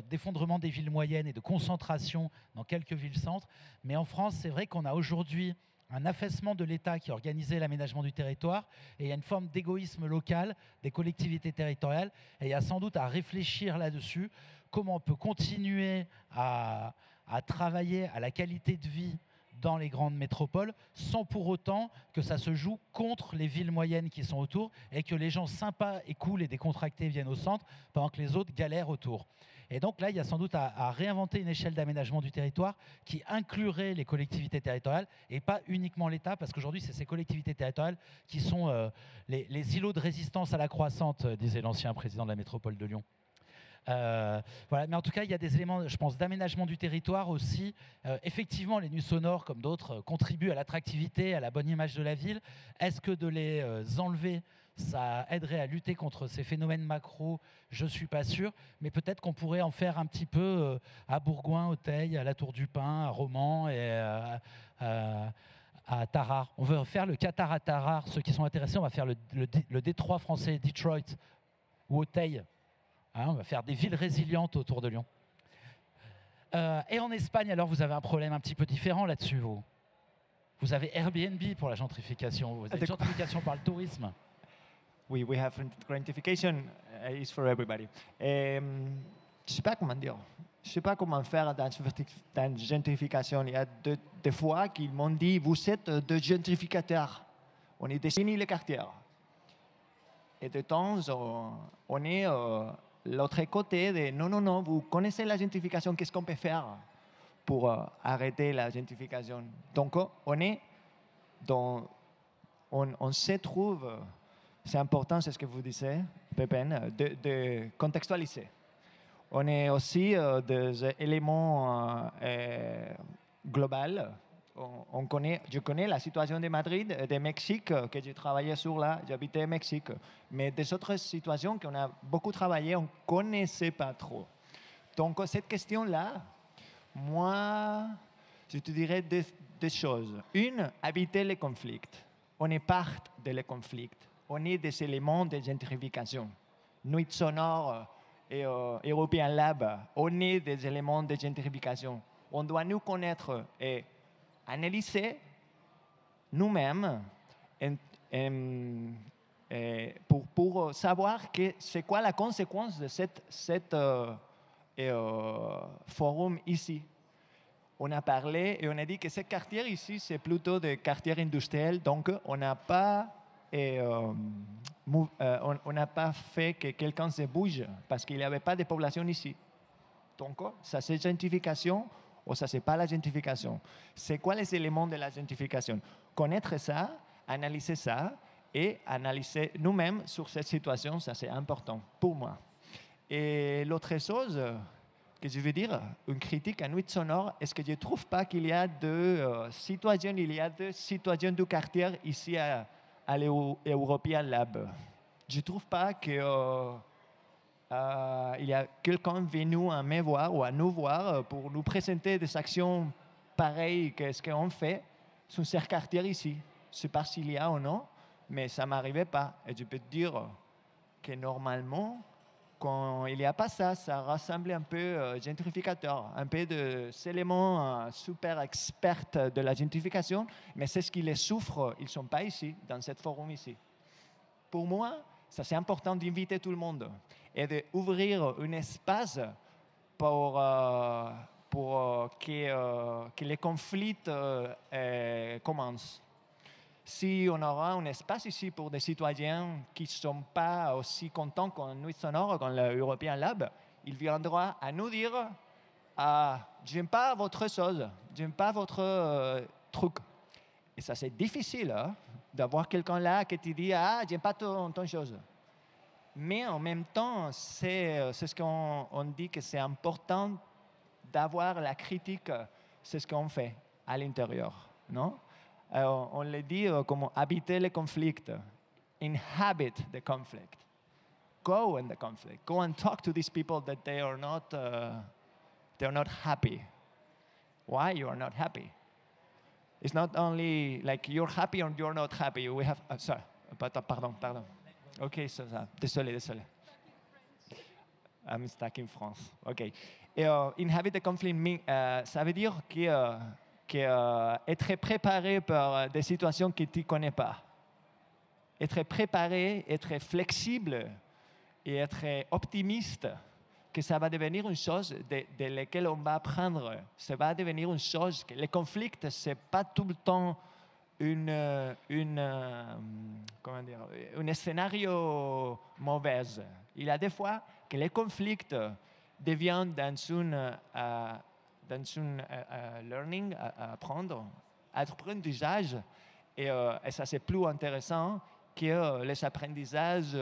Speaker 1: d'effondrement des villes moyennes et de concentration dans quelques villes-centres. Mais en France, c'est vrai qu'on a aujourd'hui un affaissement de l'État qui organisait l'aménagement du territoire, et il y a une forme d'égoïsme local des collectivités territoriales, et il y a sans doute à réfléchir là-dessus, comment on peut continuer à, travailler à la qualité de vie dans les grandes métropoles, sans pour autant que ça se joue contre les villes moyennes qui sont autour et que les gens sympas et cool et décontractés viennent au centre pendant que les autres galèrent autour. Et donc là, il y a sans doute à, réinventer une échelle d'aménagement du territoire qui inclurait les collectivités territoriales et pas uniquement l'État, parce qu'aujourd'hui, c'est ces collectivités territoriales qui sont euh, les, îlots de résistance à la croissance, euh, disait l'ancien président de la métropole de Lyon. Euh, voilà. Mais en tout cas, il y a des éléments, je pense, d'aménagement du territoire aussi. effectivement, les nuits sonores, comme d'autres, contribuent à l'attractivité, à la bonne image de la ville. Est-ce que de les enlever ça aiderait à lutter contre ces phénomènes macro, je ne suis pas sûr, mais peut-être qu'on pourrait en faire un petit peu euh, à Bourgoin, au Teil, à la Tour du Pin, à Romans et euh, à, Tarare. On veut faire le Qatar à Tarare. Ceux qui sont intéressés, on va faire le, Détroit français, Detroit ou au Teil. Hein, on va faire des villes résilientes autour de Lyon. Euh, et en Espagne, alors, vous avez un problème un petit peu différent là-dessus, vous. Vous avez Airbnb pour la gentrification. Vous avez la gentrification par le tourisme.
Speaker 4: we, we have gratification uh, is for everybody. Um, je sais pas comment dire. Je sais pas comment faire dans, dans gentrification. Il y a deux, des fois qu'ils m'ont dit, vous êtes de gentrificateurs. On est dessiné les quartiers. Et de temps, on est euh, l'autre côté non, non, non, vous connaissez la gentrification, qu'est-ce qu'on peut faire pour euh, arrêter la gentrification? Donc, on est dans, on, se trouve c'est important, c'est ce que vous disiez, Pépin, de, contextualiser. On est aussi euh, des éléments euh, euh, globaux. On, connaît, je connais la situation de Madrid et de Mexique, que j'ai travaillé sur là, j'habitais au Mexique. Mais des autres situations qu'on a beaucoup travaillé, on ne connaissait pas trop. Donc, cette question-là, moi, je te dirais deux, choses. Une, éviter les conflits. On est part des conflits on est des éléments de gentrification. Nuit sonore et euh, European Lab, on est des éléments de gentrification. On doit nous connaître et analyser nous-mêmes pour, pour, savoir que c'est quoi la conséquence de cette, euh, euh, forum ici. On a parlé et on a dit que ce quartier ici, c'est plutôt des quartiers industriels, donc on n'a pas euh, fait que quelqu'un se bouge parce qu'il n'y avait pas de population ici. Donc, ça c'est ou ça c'est pas la gentrification. C'est quoi les éléments de la gentrification Connaître ça, analyser ça et analyser nous-mêmes sur cette situation, ça c'est important pour moi. Et l'autre chose que je veux dire, une critique à Nuit Sonore, est-ce que je ne trouve pas qu'il y a deux euh, citoyens, il y a deux citoyens du quartier ici à, aller au European Lab? Je ne trouve pas qu'il euh, euh, y a quelqu'un venu à me voir ou à nous voir pour nous présenter des actions pareilles que ce qu'on fait sur ce quartier ici. Je ne sais pas s'il y a ou non, mais ça ne m'arrivait pas. Et je peux te dire que normalement, quand il n'y a pas ça, ça ressemble un peu euh, gentrificateur, un peu de éléments euh, super experts de la gentrification, mais c'est ce qui les souffre, ils ne sont pas ici, dans cette forum ici. Pour moi, ça c'est important d'inviter tout le monde et d'ouvrir un espace pour, euh, pour que, que les conflits commencent si on aura un espace ici pour des citoyens qui ne sont pas aussi contents qu'en Nuit Sonore, qu'en l'European Lab, ils viendront à nous dire ah, J'aime pas votre chose, j'aime pas votre euh, truc. Et ça, c'est difficile hein, d'avoir quelqu'un là qui te dit Ah, j'aime pas ton, chose. Mais en même temps, c'est euh, ce qu'on on dit que c'est important d'avoir la critique, c'est ce qu'on fait à l'intérieur, non? Euh, on le dit euh, comme habiter le conflit, inhabit the conflict. Go in the conflict. Go and talk to these people that they are not, uh, not happy. Why you are not happy? It's not only like you're happy or you're not happy. We have, uh, sorry, pardon, pardon. Ok, ça, ça. Désolé, désolé. I'm stuck in France. Ok. Et euh, inhabit conflict, euh, ça veut dire que, euh, que, euh, être préparé pour euh, des situations que tu ne connais pas. Être préparé, être flexible et être optimiste que ça va devenir une chose de, de laquelle on va apprendre. Ça va devenir une chose que les conflits, ce n'est pas tout le temps une, euh, une, euh, comment dire, un scénario mauvais. Il y a des fois que les conflits deviennent dans une, euh, dans une learning, à, apprendre, apprentissage, et, et ça c'est plus intéressant que les apprentissages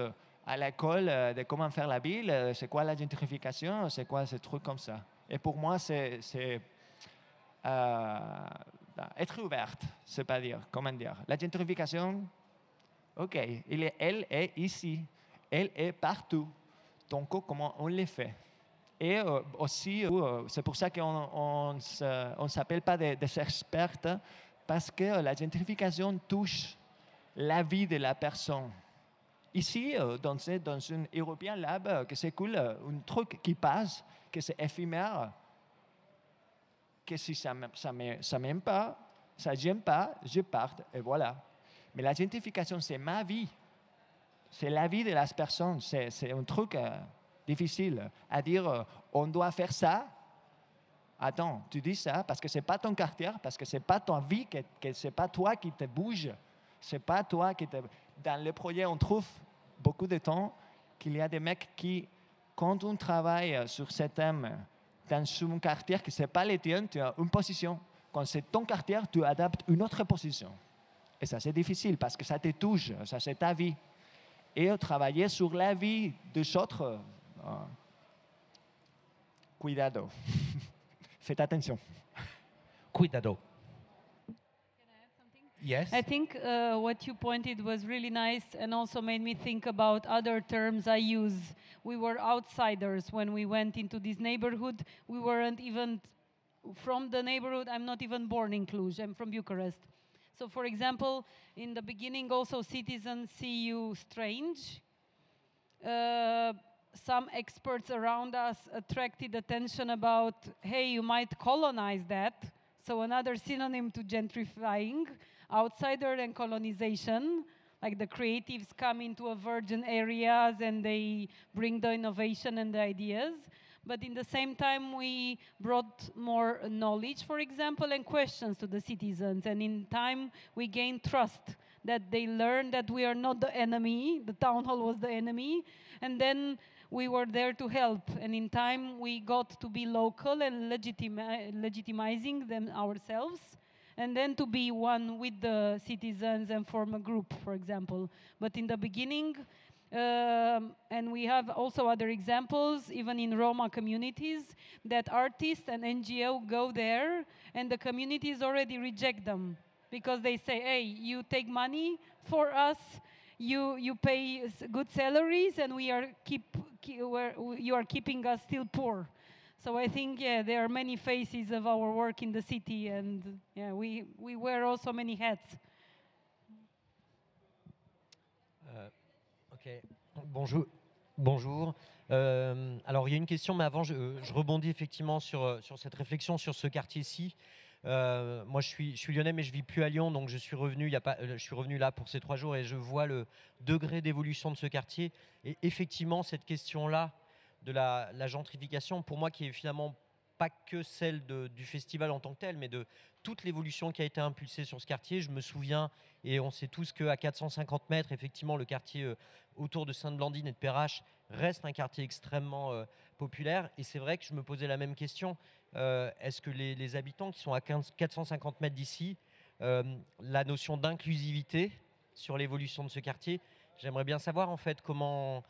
Speaker 4: à l'école de comment faire la ville, c'est quoi la gentrification, c'est quoi ces trucs comme ça. Et pour moi, c'est être ouverte, c'est pas dire, comment dire. La gentrification, ok, elle est ici, elle est partout. Donc, comment on le fait Et euh, aussi, euh, c'est pour ça qu'on ne s'appelle pas des, des experts, parce que la gentrification touche la vie de la personne. Ici, euh, dans, ce- dans une European Lab, euh, que c'est cool, euh, un truc qui passe, que c'est éphémère, que si ça ne m'aime pas, ça j'aime pas, je parte, et voilà. Mais la gentrification, c'est ma vie. C'est la vie de la personne. C'est un truc euh, difficile à dire, euh, on doit faire ça. Attends, tu dis ça parce que c'est pas ton quartier, parce que c'est pas ton vie, que, que c'est pas toi qui te bouge. C'est pas toi qui te... Dans le projet, on trouve beaucoup de temps qu'il y a des mecs qui, quand on travaille sur ce thème dans un quartier qui n'est pas le tien, tu as une position. Quand c'est ton quartier, tu adaptes une autre position. Et ça, c'est difficile parce que ça te touche, ça, c'est ta vie. Et travailler sur la vie des autres, euh, cuidado. [laughs] Faites attention.
Speaker 1: Cuidado. Yes.
Speaker 2: I think uh, what you pointed was really nice and also made me think about other terms I use. We were outsiders when we went into this neighborhood. We weren't even from the neighborhood. I'm not even born in Cluj. I'm from Bucharest. So, for example, in the beginning, also citizens see you strange. Uh, some experts around us attracted attention about, hey, you might colonize that. So another synonym to gentrifying, outsider and colonization. Like the creatives come into a virgin areas and they bring the innovation and the ideas. But in the same time, we brought more knowledge, for example, and questions to the citizens. And in time, we gained trust that they learn that we are not the enemy. The town hall was the enemy. And then we were there to help. And in time, we got to be local and legitimi- legitimizing them ourselves. And then to be one with the citizens and form a group, for example. But in the beginning, um, and we have also other examples, even in Roma communities, that artists and NGO go there and the communities already reject them because they say, hey, you take money for us, you, you pay good salaries, and we are keep, ke- we're, you are keeping us still poor. So I think, yeah, there are many faces of our work in the city, and yeah, we, we wear also many hats.
Speaker 6: Euh. Bonjour. Bonjour. Euh, alors, il y a une question, mais avant, je, rebondis effectivement sur, euh, sur cette réflexion sur ce quartier-ci. Moi, je suis, je lyonnais, mais je vis plus à Lyon, donc je suis revenu. Je suis revenu là pour ces trois jours et je vois le degré d'évolution de ce quartier. Et effectivement, cette question-là de la, gentrification, pour moi, qui est finalement pas que celle du festival en tant que tel, mais de toute l'évolution qui a été impulsée sur ce quartier. Je me souviens, et on sait tous qu'à 450 mètres, effectivement, le quartier euh, autour de Sainte-Blandine et de Perrache reste un quartier extrêmement euh, populaire. Et c'est vrai que je me posais la même question. Euh, Est-ce que les, habitants qui sont à 15 450 mètres d'ici, la notion d'inclusivité sur l'évolution de ce quartier, j'aimerais bien savoir en fait comment,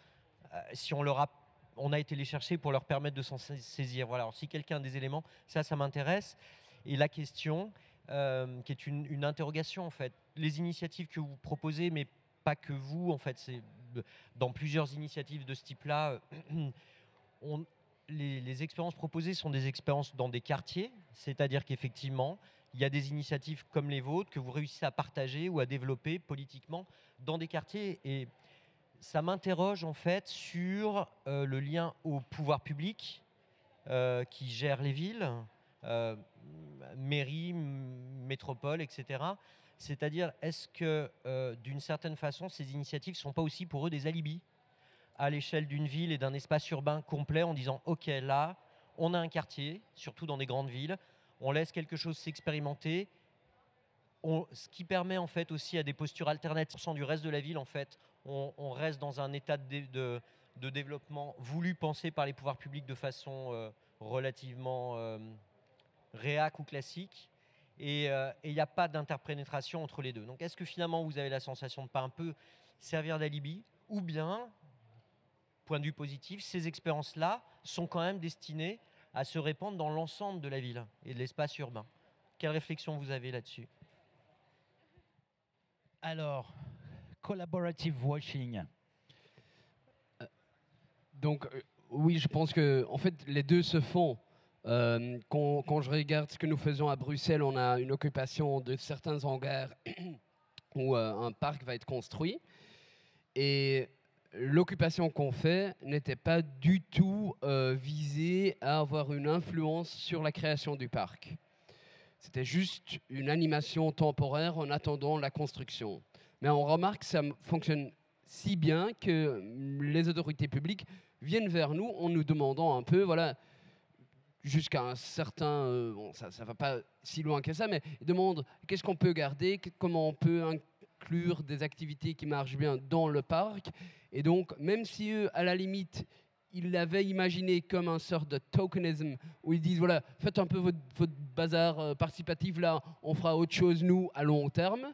Speaker 6: si on leur a on a été les chercher pour leur permettre de s'en sa- saisir. Voilà. Alors, si quelqu'un a des éléments, ça, ça m'intéresse. Et la question, euh, qui est une, interrogation en fait, les initiatives que vous proposez, mais pas que vous, en fait, c'est dans plusieurs initiatives de ce type-là, euh, [clears throat] les, les expériences proposées sont des expériences dans des quartiers, c'est-à-dire qu'effectivement, il y a des initiatives comme les vôtres que vous réussissez à partager ou à développer politiquement dans des quartiers. Et ça m'interroge en fait sur euh, le lien au pouvoir public euh, qui gère les villes, euh, mairie, métropole, etc. C'est-à-dire, est-ce que d'une certaine façon, ces initiatives ne sont pas aussi pour eux des alibis à l'échelle d'une ville et d'un espace urbain complet en disant, OK, là, on a un quartier, surtout dans des grandes villes, on laisse quelque chose s'expérimenter, ce qui permet en fait aussi à des postures alternatives du reste de la ville, en fait, on, reste dans un état de, développement voulu, pensé par les pouvoirs publics de façon euh, relativement euh, réac ou classique. Euh, et il n'y a pas d'interpénétration entre les deux. Donc est-ce que finalement vous avez la sensation de pas un peu servir d'alibi Ou bien, point de vue positif, ces expériences-là sont quand même destinées à se répandre dans l'ensemble de la ville et de l'espace urbain? Quelle réflexion vous avez là-dessus?
Speaker 1: Alors, collaborative washing
Speaker 3: euh, Donc, euh, oui, je pense que en fait, les deux se font. Euh, quand, quand, je regarde ce que nous faisons à Bruxelles, on a une occupation de certains hangars [clears throat] où un parc va être construit. Et l'occupation qu'on fait n'était pas du tout visée à avoir une influence sur la création du parc. C'était juste une animation temporaire en attendant la construction. Mais on remarque que ça fonctionne si bien que les autorités publiques viennent vers nous en nous demandant un peu, voilà, jusqu'à un certain, euh, bon, ça ne va pas si loin que ça, mais ils demandent qu'est-ce qu'on peut garder, comment on peut inclure des activités qui marchent bien dans le parc. Et donc, même si eux, à la limite, ils l'avaient imaginé comme un sort de tokenisme, où ils disent, voilà, faites un peu votre, votre bazar euh, participatif, là, on fera autre chose, nous, à long terme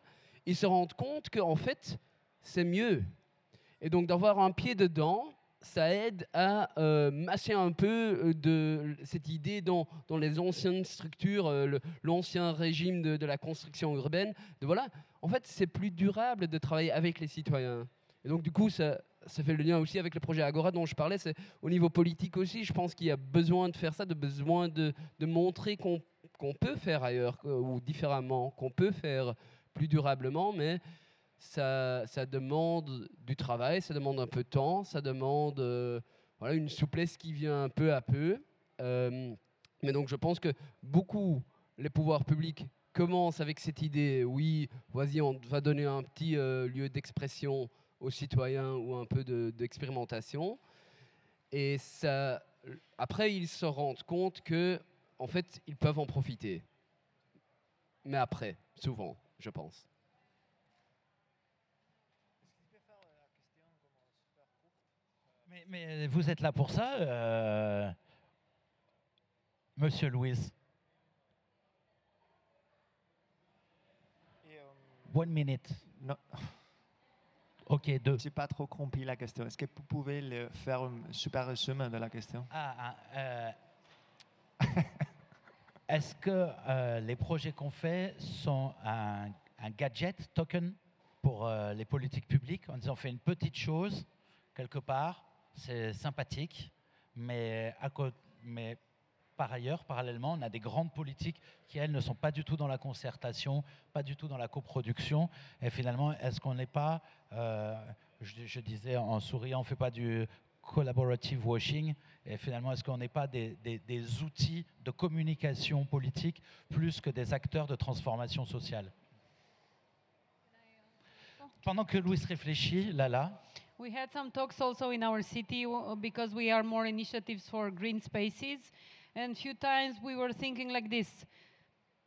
Speaker 3: ils se rendent compte qu'en fait, c'est mieux. Et donc d'avoir un pied dedans, ça aide à euh, masser un peu euh, de cette idée dans, dans les anciennes structures, euh, l'ancien régime de, la construction urbaine. De voilà, en fait, c'est plus durable de travailler avec les citoyens. Et donc du coup, ça, ça fait le lien aussi avec le projet Agora dont je parlais. C'est au niveau politique aussi, je pense qu'il y a besoin de faire ça, de besoin de, de montrer qu'on peut faire ailleurs ou différemment, qu'on peut faire plus durablement, mais ça, demande du travail, ça demande un peu de temps, ça demande euh, voilà, une souplesse qui vient peu à peu. Euh, mais donc je pense que beaucoup, les pouvoirs publics commencent avec cette idée, oui, vas-y, on va donner un petit euh, lieu d'expression aux citoyens ou un peu d'expérimentation. et ça, après, ils se rendent compte que, en fait, ils peuvent en profiter. Mais après, souvent je pense.
Speaker 1: Mais, vous êtes là pour ça, euh, Monsieur Louis. Euh, One minute.
Speaker 4: Non.
Speaker 1: Ok, deux.
Speaker 4: Je n'ai pas trop compris la question. Est-ce que vous pouvez le faire un super résumé de la question?
Speaker 1: Ah, ah euh, [laughs] Est-ce que euh, les projets qu'on fait sont un, gadget, token, pour euh, les politiques publiques En disant, on fait une petite chose, quelque part, c'est sympathique, mais, par ailleurs, parallèlement, on a des grandes politiques qui, elles, ne sont pas du tout dans la concertation, pas du tout dans la coproduction. Et finalement, est-ce qu'on n'est pas, euh, je, je, disais en souriant, on ne fait pas du collaborative washing Et finalement, est-ce qu'on n'est pas des, des, outils de communication politique plus que des acteurs de transformation sociale? Pendant que Louis réfléchit, Lala.
Speaker 2: We had some talks also in our city because we are more initiatives for green spaces. And few times we were thinking like this.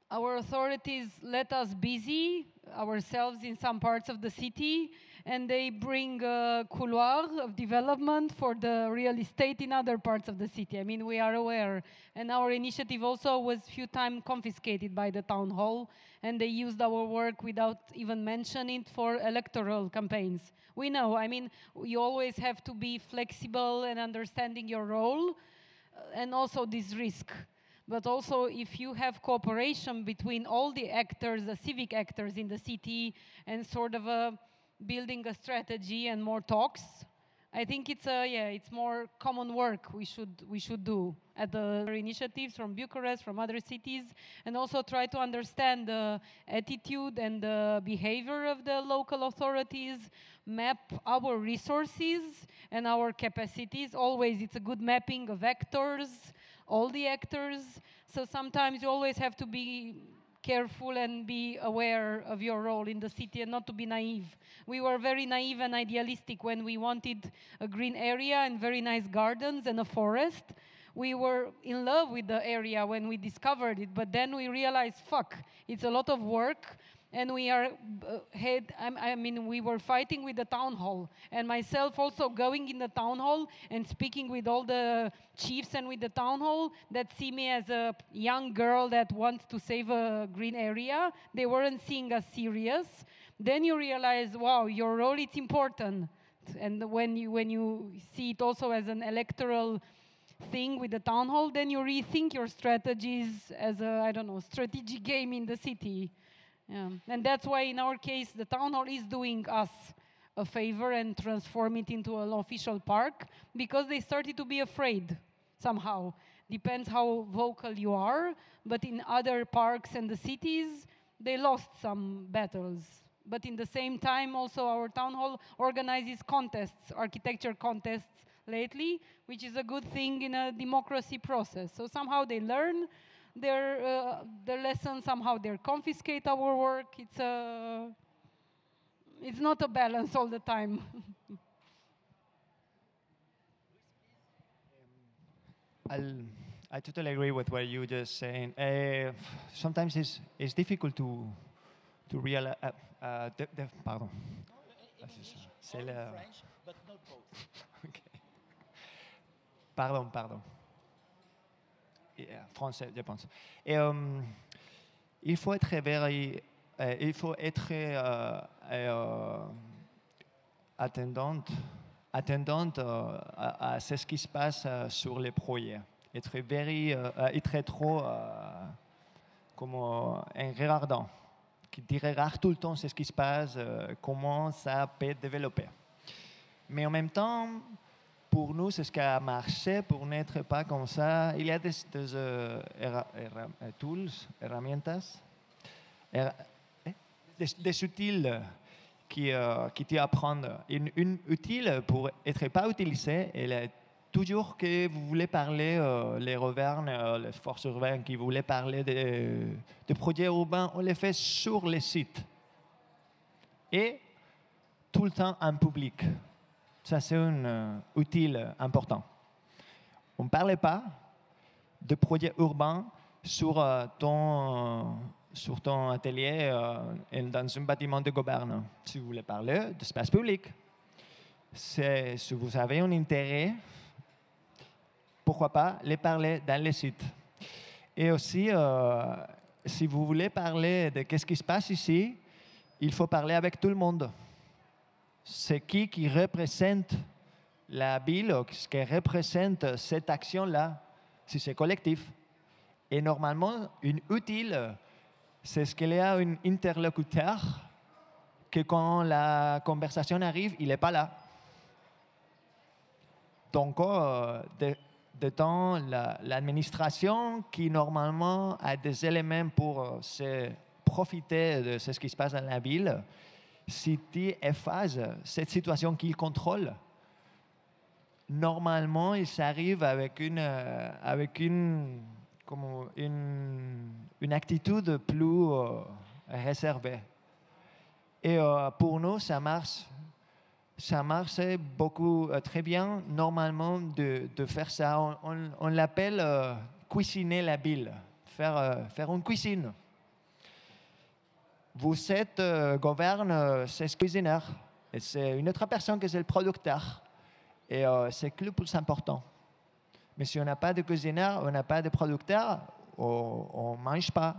Speaker 2: Our authorities let us busy ourselves in some parts of the city and they bring a couloir of development for the real estate in other parts of the city. I mean, we are aware. And our initiative also was few times confiscated by the town hall, and they used our work without even mentioning it for electoral campaigns. We know, I mean, you always have to be flexible and understanding your role, uh, and also this risk but also if you have cooperation between all the actors, the civic actors in the city, and sort of a building a strategy and more talks, I think it's a yeah, it's more common work we should we should do at the initiatives from Bucharest, from other cities, and also try to understand the attitude and the behavior of the local authorities, map our resources and our capacities. Always, it's a good mapping of actors, all the actors. So sometimes you always have to be careful and be aware of your role in the city and not to be naive. We were very naive and idealistic when we wanted a green area and very nice gardens and a forest. We were in love with the area when we discovered it, but then we realized, fuck, it's a lot of work and we are uh, I, I mean we were fighting with the town hall. And myself also going in the town hall and speaking with all the chiefs and with the town hall that see me as a young girl that wants to save a green area. They weren't seeing us serious. Then you realize wow your role is important. And when you when you see it also as an electoral thing with the town hall then you rethink your strategies as a i don't know strategic game in the city yeah. And that's why, in our case, the town hall is doing us a favor and transform it into an official park because they started to be afraid somehow. Depends how vocal you are, but in other parks and the cities, they lost some battles. But in the same time, also our town hall organizes contests, architecture contests lately, which is a good thing in a democracy process. So somehow they learn their, uh, their lessons, somehow they confiscate our work. It's, a, it's not a balance all the time. [laughs]
Speaker 4: I'll, I totally agree with what you just saying. Uh, sometimes it's, it's difficult to, to realize. Uh, uh, de, de, pardon. C'est le. [laughs] okay. Pardon, pardon. Français, je pense. Et, euh, il faut être very, euh, il faut être euh, euh euh, à, ce qui se passe euh, sur les projets. Être very, être trop comme un regardant, qui regarde tout le temps ce qui se passe, comment ça peut développer. Mais en même temps, pour nous, c'est ce qui a marché pour n'être pas comme ça. Il y a des, uh, era, era, tools, herramientas, eh? des, outils qui, uh, qui t'apprennent. Une, une utile pour être pas utilisée, elle est toujours que vous voulez parler, euh, les Revernes, euh, les forces urbaines qui voulaient parler de projets urbains, on les fait sur les sites. Et tout le temps en public. Ça, c'est un euh, outil important. On ne parlait pas de projets urbains sur, euh, ton, euh, sur ton atelier dans un bâtiment de gouvernement. Si vous voulez parler d'espace public, si vous avez un intérêt, pourquoi pas les parler dans les sites. Et aussi, si vous voulez parler de ce qui se passe ici, il faut parler avec tout le monde c'est qui qui représente la ville, ce qui représente cette action-là, si c'est collectif. Et normalement, une utile, c'est ce qu'il y a un interlocuteur que quand la conversation arrive, il n'est pas là. Donc, euh, de, de temps, l'administration qui normalement a des éléments pour euh, se profiter de ce qui se passe dans la ville, si tu effaces cette situation qu'il contrôle, normalement, il s'arrive avec une, euh, avec une, une, attitude plus euh, réservée. Et euh, pour nous, ça marche. Ça marche beaucoup, très bien, normalement, de, de faire ça. On, l'appelle cuisiner la ville, faire, faire une cuisine vous êtes euh, gouverne, euh, c'est cuisineur. Et c'est une autre personne qui est le producteur. Et euh, c'est le plus important. Mais si on n'a pas de cuisineur, on n'a pas de producteur, on ne mange pas.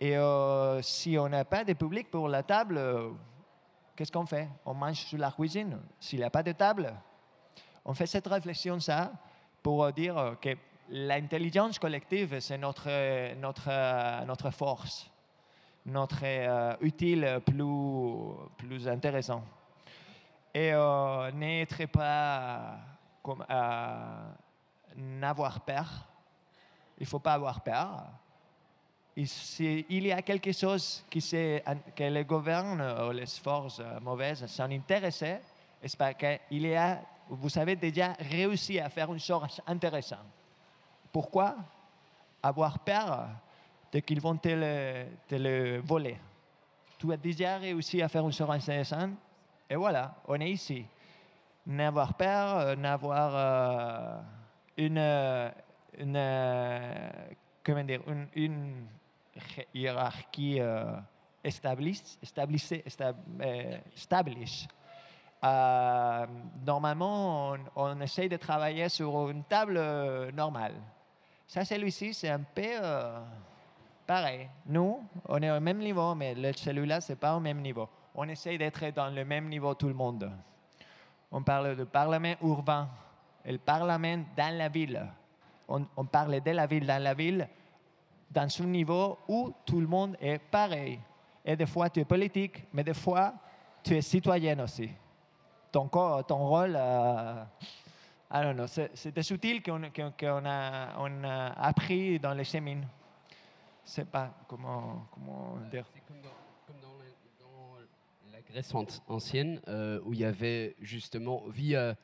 Speaker 4: Et euh, si on n'a pas de public pour la table, qu'est-ce qu'on fait? On mange sur la cuisine. S'il n'y a pas de table, on fait cette réflexion ça pour dire que l'intelligence collective, c'est notre, notre, notre force notre euh, utile plus, plus intéressant. Et euh, n'êtes pas comme à n'avoir peur. Il ne faut pas avoir peur. Et il y a quelque chose qui que les gouvernes ou les forces mauvaises sont intéressées, c'est parce qu'il y a, vous avez déjà réussi à faire une chose intéressante. Pourquoi? Avoir peur de qu'ils vont te le, te le voler Tu as déjà réussi à faire une chose intéressante et voilà, on est ici. N'avoir peur, n'avoir euh, une, une, euh, comment dire, une, une hiérarchie euh, établie, euh, euh, normalement, on, on, essaye de travailler sur une table normale. Ça, celui-ci, c'est un peu pareil. Nous, on est au même niveau, mais celui-là, ce n'est pas au même niveau. On essaye d'être dans le même niveau tout le monde. On parle de parlement urbain et le parlement dans la ville. On, parle de la ville dans la ville dans un niveau où tout le monde est pareil. Et des fois, tu es politique, mais des fois, tu es citoyen aussi. Ton, ton rôle, euh, I don't know, c'est des outils qu'on qu a, on a appris dans les chemins. Sais pas comment, comment dire.
Speaker 3: C'est comme dans, comme dans, la, dans la Grèce ancienne, euh, où il y avait justement, via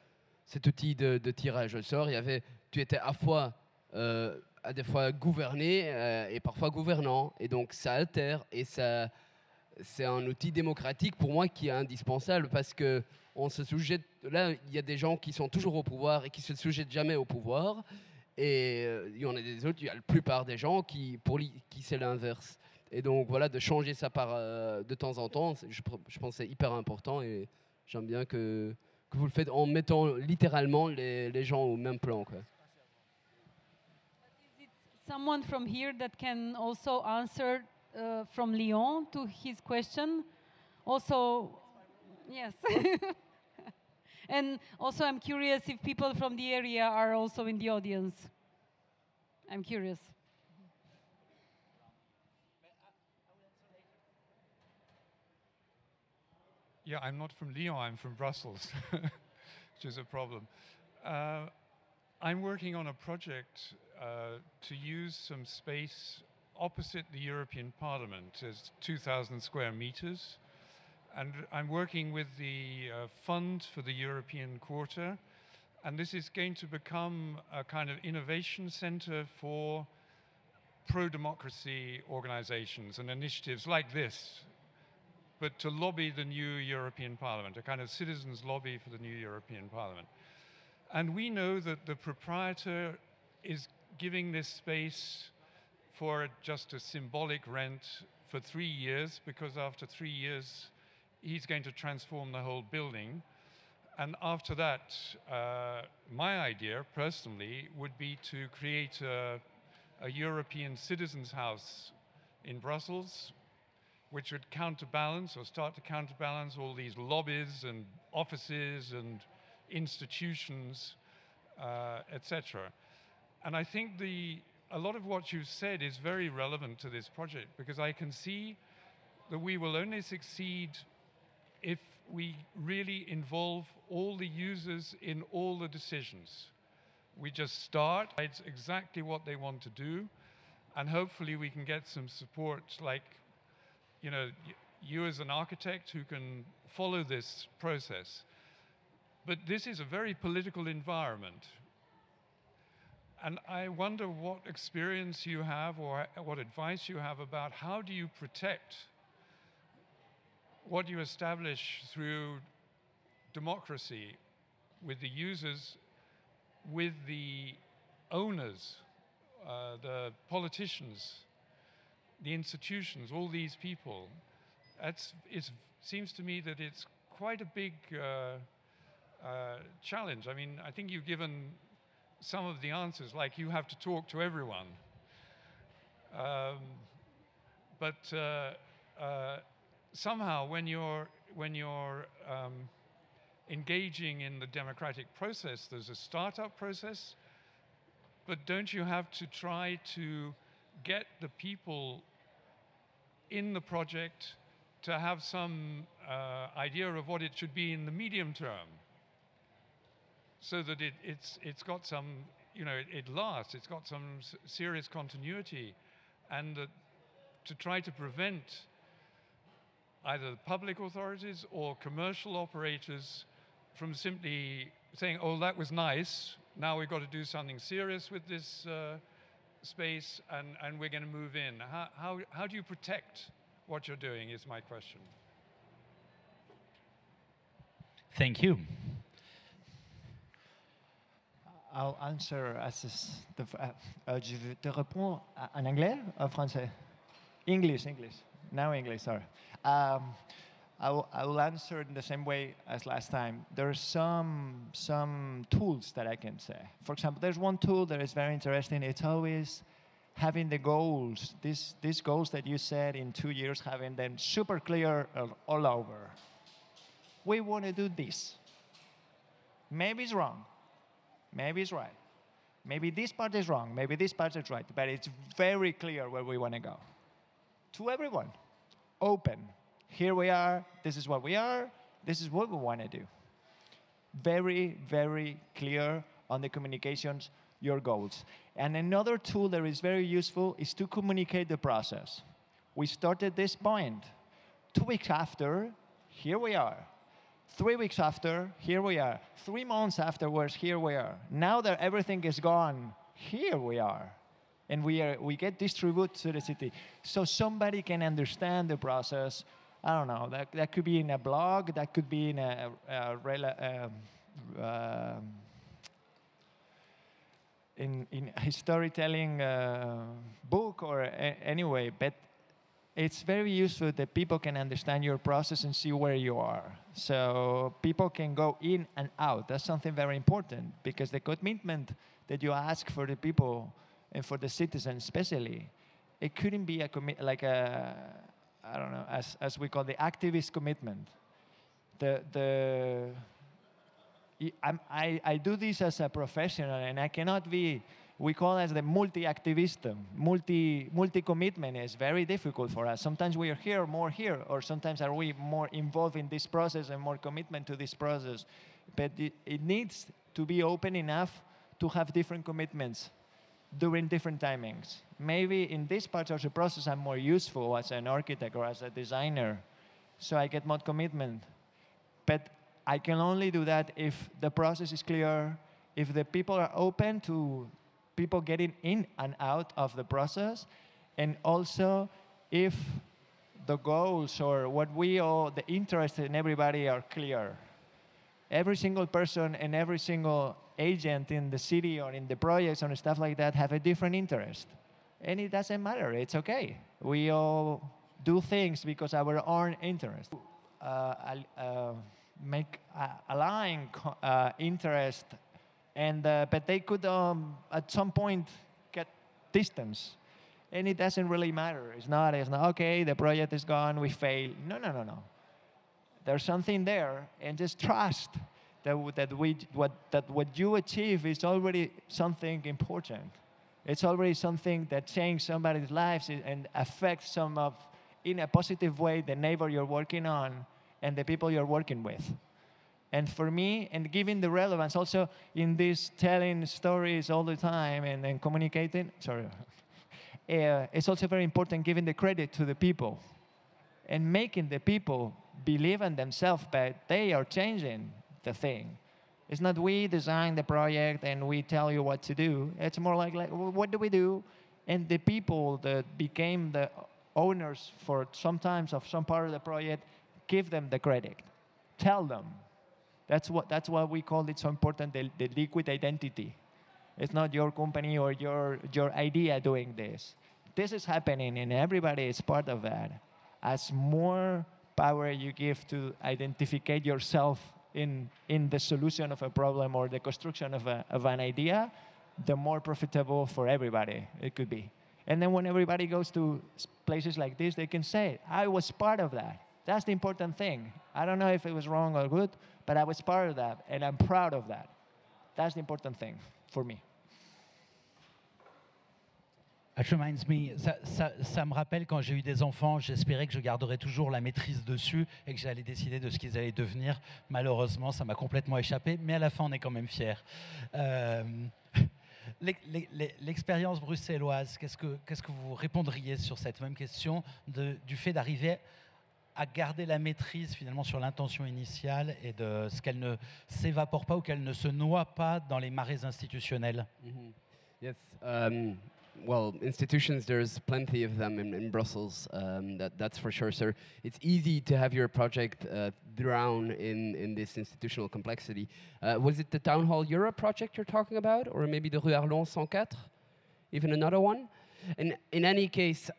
Speaker 3: cet outil de, de, tirage au sort, il y avait, tu étais à fois euh, à des fois gouverné euh, et parfois gouvernant. Et donc ça altère et ça, c'est un outil démocratique pour moi qui est indispensable parce que on se. Là, il y a des gens qui sont toujours au pouvoir et qui se sujettent jamais au pouvoir. Et euh, il y en a des autres, il y a la plupart des gens qui, pour qui c'est l'inverse. Et donc voilà, de changer ça par, euh, de temps en temps, je, je pense c'est hyper important et j'aime bien que, que, vous le faites en mettant littéralement les, les gens au même plan. Quoi.
Speaker 2: someone from here that can also answer uh, from Lyon to his question? Also, yes. [laughs] and also, I'm curious if people from the area are also in the audience. I'm curious.
Speaker 7: Yeah, I'm not from Lyon, I'm from Brussels, [laughs] which is a problem. Uh, I'm working on a project uh, to use some space opposite the European Parliament. It's 2,000 square meters. And I'm working with the uh, Fund for the European Quarter. And this is going to become a kind of innovation center for pro democracy organizations and initiatives like this, but to lobby the new European Parliament, a kind of citizens' lobby for the new European Parliament. And we know that the proprietor is giving this space for just a symbolic rent for three years, because after three years, he's going to transform the whole building. And after that, uh, my idea personally would be to create a, a European citizens' house in Brussels, which would counterbalance or start to counterbalance all these lobbies and offices and institutions, uh, etc. And I think the, a lot of what you've said is very relevant to this project because I can see that we will only succeed if we really involve all the users in all the decisions. We just start, it's exactly what they want to do, and hopefully we can get some support like, you know, you as an architect who can follow this process. But this is a very political environment. And I wonder what experience you have or what advice you have about how do you protect what you establish through democracy with the users, with the owners, uh, the politicians, the institutions, all these people. That's, it seems to me that it's quite a big uh, uh, challenge. I mean, I think you've given some of the answers, like you have to talk to everyone. Um, but uh, uh, somehow, when you're when you're um, engaging in the democratic process, there's a startup process. But don't you have to try to get the people in the project to have some uh, idea of what it should be in the medium term so that it, it's, it's got some, you know, it, it lasts, it's got some serious continuity, and to try to prevent either the public authorities or commercial operators from simply saying, oh, that was nice, now we've got to do something serious with this uh, space and, and we're going to move in. How, how, how do you protect what you're doing, is my question.
Speaker 1: Thank you.
Speaker 4: I'll answer as this- the, f- uh, uh, je vais te réponds en anglais ou en français? English, English. Now English, sorry. Um, I will, I will answer in the same way as last time. There are some, some tools that I can say. For example, there's one tool that is very interesting. It's always having the goals, these, these goals that you said in two years, having them super clear all- all over. We want to do this. Maybe it's wrong. Maybe it's right. Maybe this part is wrong. Maybe this part is right. But it's very clear where we want to go. To everyone, open. Here we are. This is what we are. This is what we want to do. Very, very clear on the communications, your goals. And another tool that is very useful is to communicate the process. We started this point. Two weeks after, here we are. Three weeks after, here we are. Three months afterwards, here we are. Now that everything is gone, here we are. And we, are, we get distributed to the city. So somebody can understand the process. I don't know, that, that could be in a blog, that could be in a, a, rela- um, um, in, in a storytelling uh, book or a- anyway, but it's very useful that people can understand your process and see where you are. So people can go in and out. That's something very important because the commitment that you ask for the people and for the citizens especially, it couldn't be a commi- like a I don't know as as we call the activist commitment. The the I- I'm, I, I do this as a professional and I cannot be, we call it the multi-activism. Multi, multi-commitment is very difficult for us. Sometimes we are here, more here, or sometimes are we more involved in this process and more commitment to this process. But it, it needs to be open enough to have different commitments during different timings. Maybe in this part of the process I'm more useful as an architect or as a designer, so I get more commitment. But I can only do that if the process is clear, if the people are open to people getting in and out of the process, and also if the goals or what we all, the interest in everybody are clear. Every single person and every single agent in the city or in the projects and stuff like that have a different interest. And it doesn't matter, it's okay. We all do things because our own interest. Uh, uh, make uh, align uh, interest, and uh, but they could um, at some point get distance, and it doesn't really matter. It's not. It's not okay. The project is gone. We fail. No, no, no, no. There's something there, and just trust that that we what that what you achieve is already something important. It's already something that changes somebody's lives and affects some of in a positive way the neighbor you're working on and the people you're working with. And for me, and giving the relevance also in this telling stories all the time and, and communicating, sorry, uh, [laughs] it's also very important giving the credit to the people and making the people believe in themselves, that they are changing the thing. It's not we design the project and we tell you what to do. It's more like, like "Wh- what do we do? And the people that became the owners for sometimes of some part of the project, give them the credit. Tell them. That's what that's why we call it so important the, the liquid identity. It's not your company or your your idea doing this. This is happening and everybody is part of that. As more power you give to identify yourself in in the solution of a problem or the construction of, a, of an idea, the more profitable for everybody it could be. And then when everybody goes to places like this, they can say, I was part of that. That's the important thing. I don't know if it was wrong or good, but I was part of that, and I'm proud of that. That's the important thing for me.
Speaker 1: That reminds me, ça, me rappelle quand j'ai eu des enfants, j'espérais que je garderais toujours la maîtrise dessus et que j'allais décider de ce qu'ils allaient devenir. Malheureusement, ça m'a complètement échappé, mais à la fin, on est quand même fiers. Euh, [laughs] l'ex- l'ex- L'expérience bruxelloise, qu'est-ce que, vous répondriez sur cette même question du fait d'arriver à garder la maîtrise finalement sur l'intention initiale et de ce qu'elle ne s'évapore pas ou qu'elle ne se noie pas dans les marées institutionnelles
Speaker 3: Mhm. Yes. Um, well, institutions, there's plenty of them in, in Brussels. Um, that, that's for sure, sir. It's easy to have your project uh, drown in, in this institutional complexity. Uh, was it the Town Hall Europe project you're talking about, or maybe the Rue Arlon 104? Even another one? In, in any case,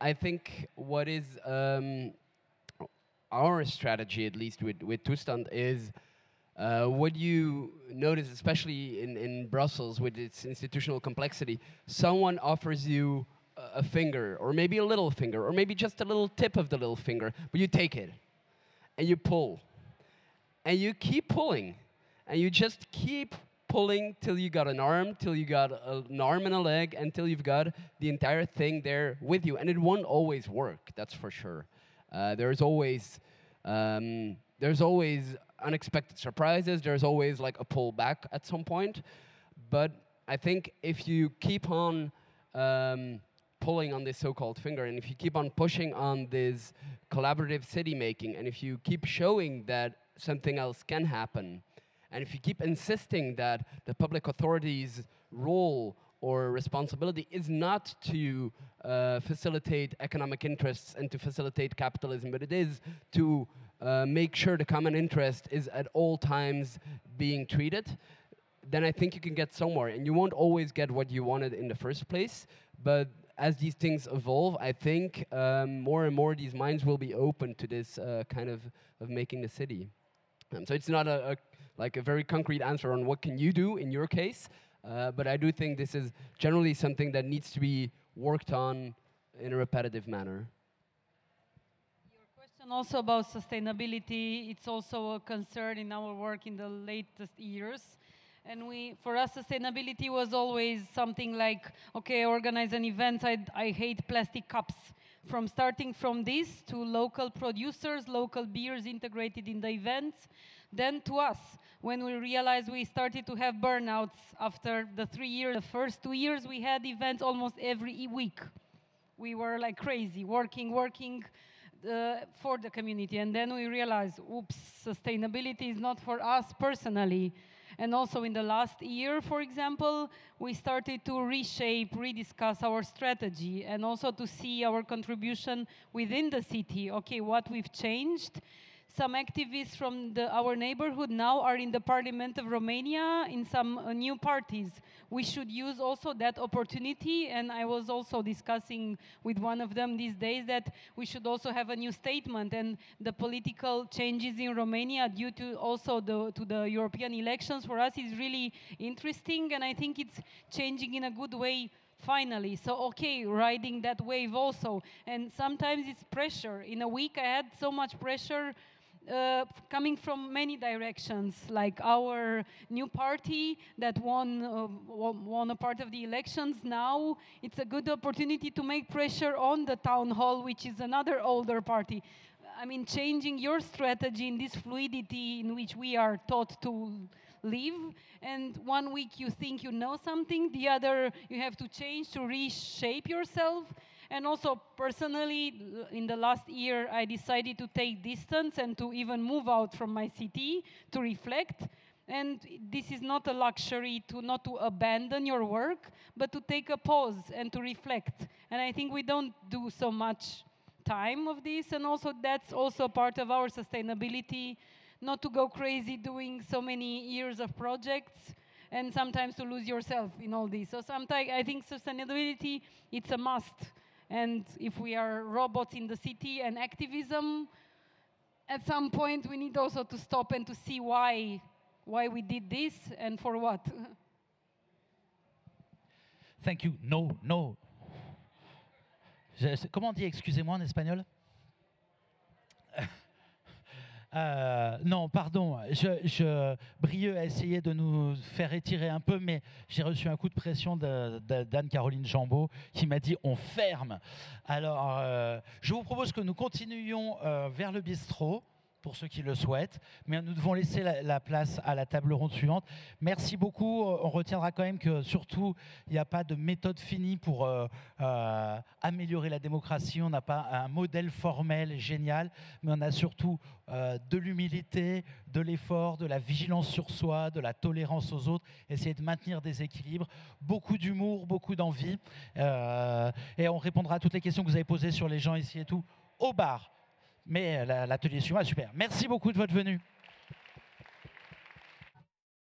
Speaker 3: I think what is um, our strategy, at least with, with Tustand, is uh, what you notice, especially in, in Brussels with its institutional complexity, someone offers you a, a finger, or maybe a little finger, or maybe just a little tip of the little finger, but you take it and you pull. And you keep pulling, and you just keep pulling till you got an arm, till you got a, an arm and a leg, until you've got the entire thing there with you. And it won't always work, that's for sure. Uh, there's always um, there's always unexpected surprises. There's always like a pullback at some point. But I think if you keep on um, pulling on this so-called finger, and if you keep on pushing on this collaborative city making, and if you keep showing that something else can happen, and if you keep insisting that the public authorities' role or responsibility is not to uh, facilitate economic interests and to facilitate capitalism, but it is to uh, make sure the common interest is at all times being treated, then I think you can get somewhere. And you won't always get what you wanted in the first place, but as these things evolve, I think um, more and more these minds will be open to this uh, kind of, of making the city. Um, so it's not a, a like a very concrete answer on what can you do in your case, uh, but I do think this is generally something that needs to be worked on in a repetitive manner.
Speaker 2: Also about sustainability, it's also a concern in our work in the latest years. And we, for us, sustainability was always something like, okay, organize an event. I, I hate plastic cups. From starting from this to local producers, local beers integrated in the events, then to us, when we realized we started to have burnouts after the three years, the first two years, we had events almost every week we were like crazy, working, working uh, for the community. And then we realized, oops, sustainability is not for us personally. And also in the last year, for example, we started to reshape, rediscuss our strategy, and also to see our contribution within the city. Okay, what we've changed. Some activists from the, our neighborhood now are in the parliament of Romania in some uh, new parties. We should use also that opportunity. And I was also discussing with one of them these days that we should also have a new statement. And the political changes in Romania due to also the, to the European elections for us is really interesting. And I think it's changing in a good way finally. So, okay, riding that wave also. And sometimes it's pressure. In a week, I had so much pressure uh, coming from many directions, like our new party that won, uh, won a part of the elections. Now it's a good opportunity to make pressure on the town hall, which is another older party. I mean, changing your strategy in this fluidity in which we are taught to live. And one week you think you know something, the other you have to change to reshape yourself. And also, personally, in the last year, I decided to take distance and to even move out from my city to reflect. And this is not a luxury to not to abandon your work, but to take a pause and to reflect. And I think we don't do so much time of this, and also that's also part of our sustainability, not to go crazy doing so many years of projects and sometimes to lose yourself in all this. So sometimes I think sustainability it's a must. And if we are robots in the city and activism, at some point we need also to stop and to see why why we did this and for what.
Speaker 1: Thank you. No, no. Je- comment on dit excusez-moi en espagnol Euh, non, pardon, je, Brieux a essayé de nous faire étirer un peu, mais j'ai reçu un coup de pression d'Anne-Caroline Jambeau qui m'a dit on ferme. Alors, euh, je vous propose que nous continuions euh, vers le bistrot pour ceux qui le souhaitent. Mais nous devons laisser la, place à la table ronde suivante. Merci beaucoup. On retiendra quand même que surtout, il n'y a pas de méthode finie pour euh, euh, améliorer la démocratie. On n'a pas un modèle formel génial, mais on a surtout euh, de l'humilité, de l'effort, de la vigilance sur soi, de la tolérance aux autres, essayer de maintenir des équilibres, beaucoup d'humour, beaucoup d'envie. et on répondra à toutes les questions que vous avez posées sur les gens ici et tout au bar. Mais l'atelier suivant est super. Merci beaucoup de votre venue.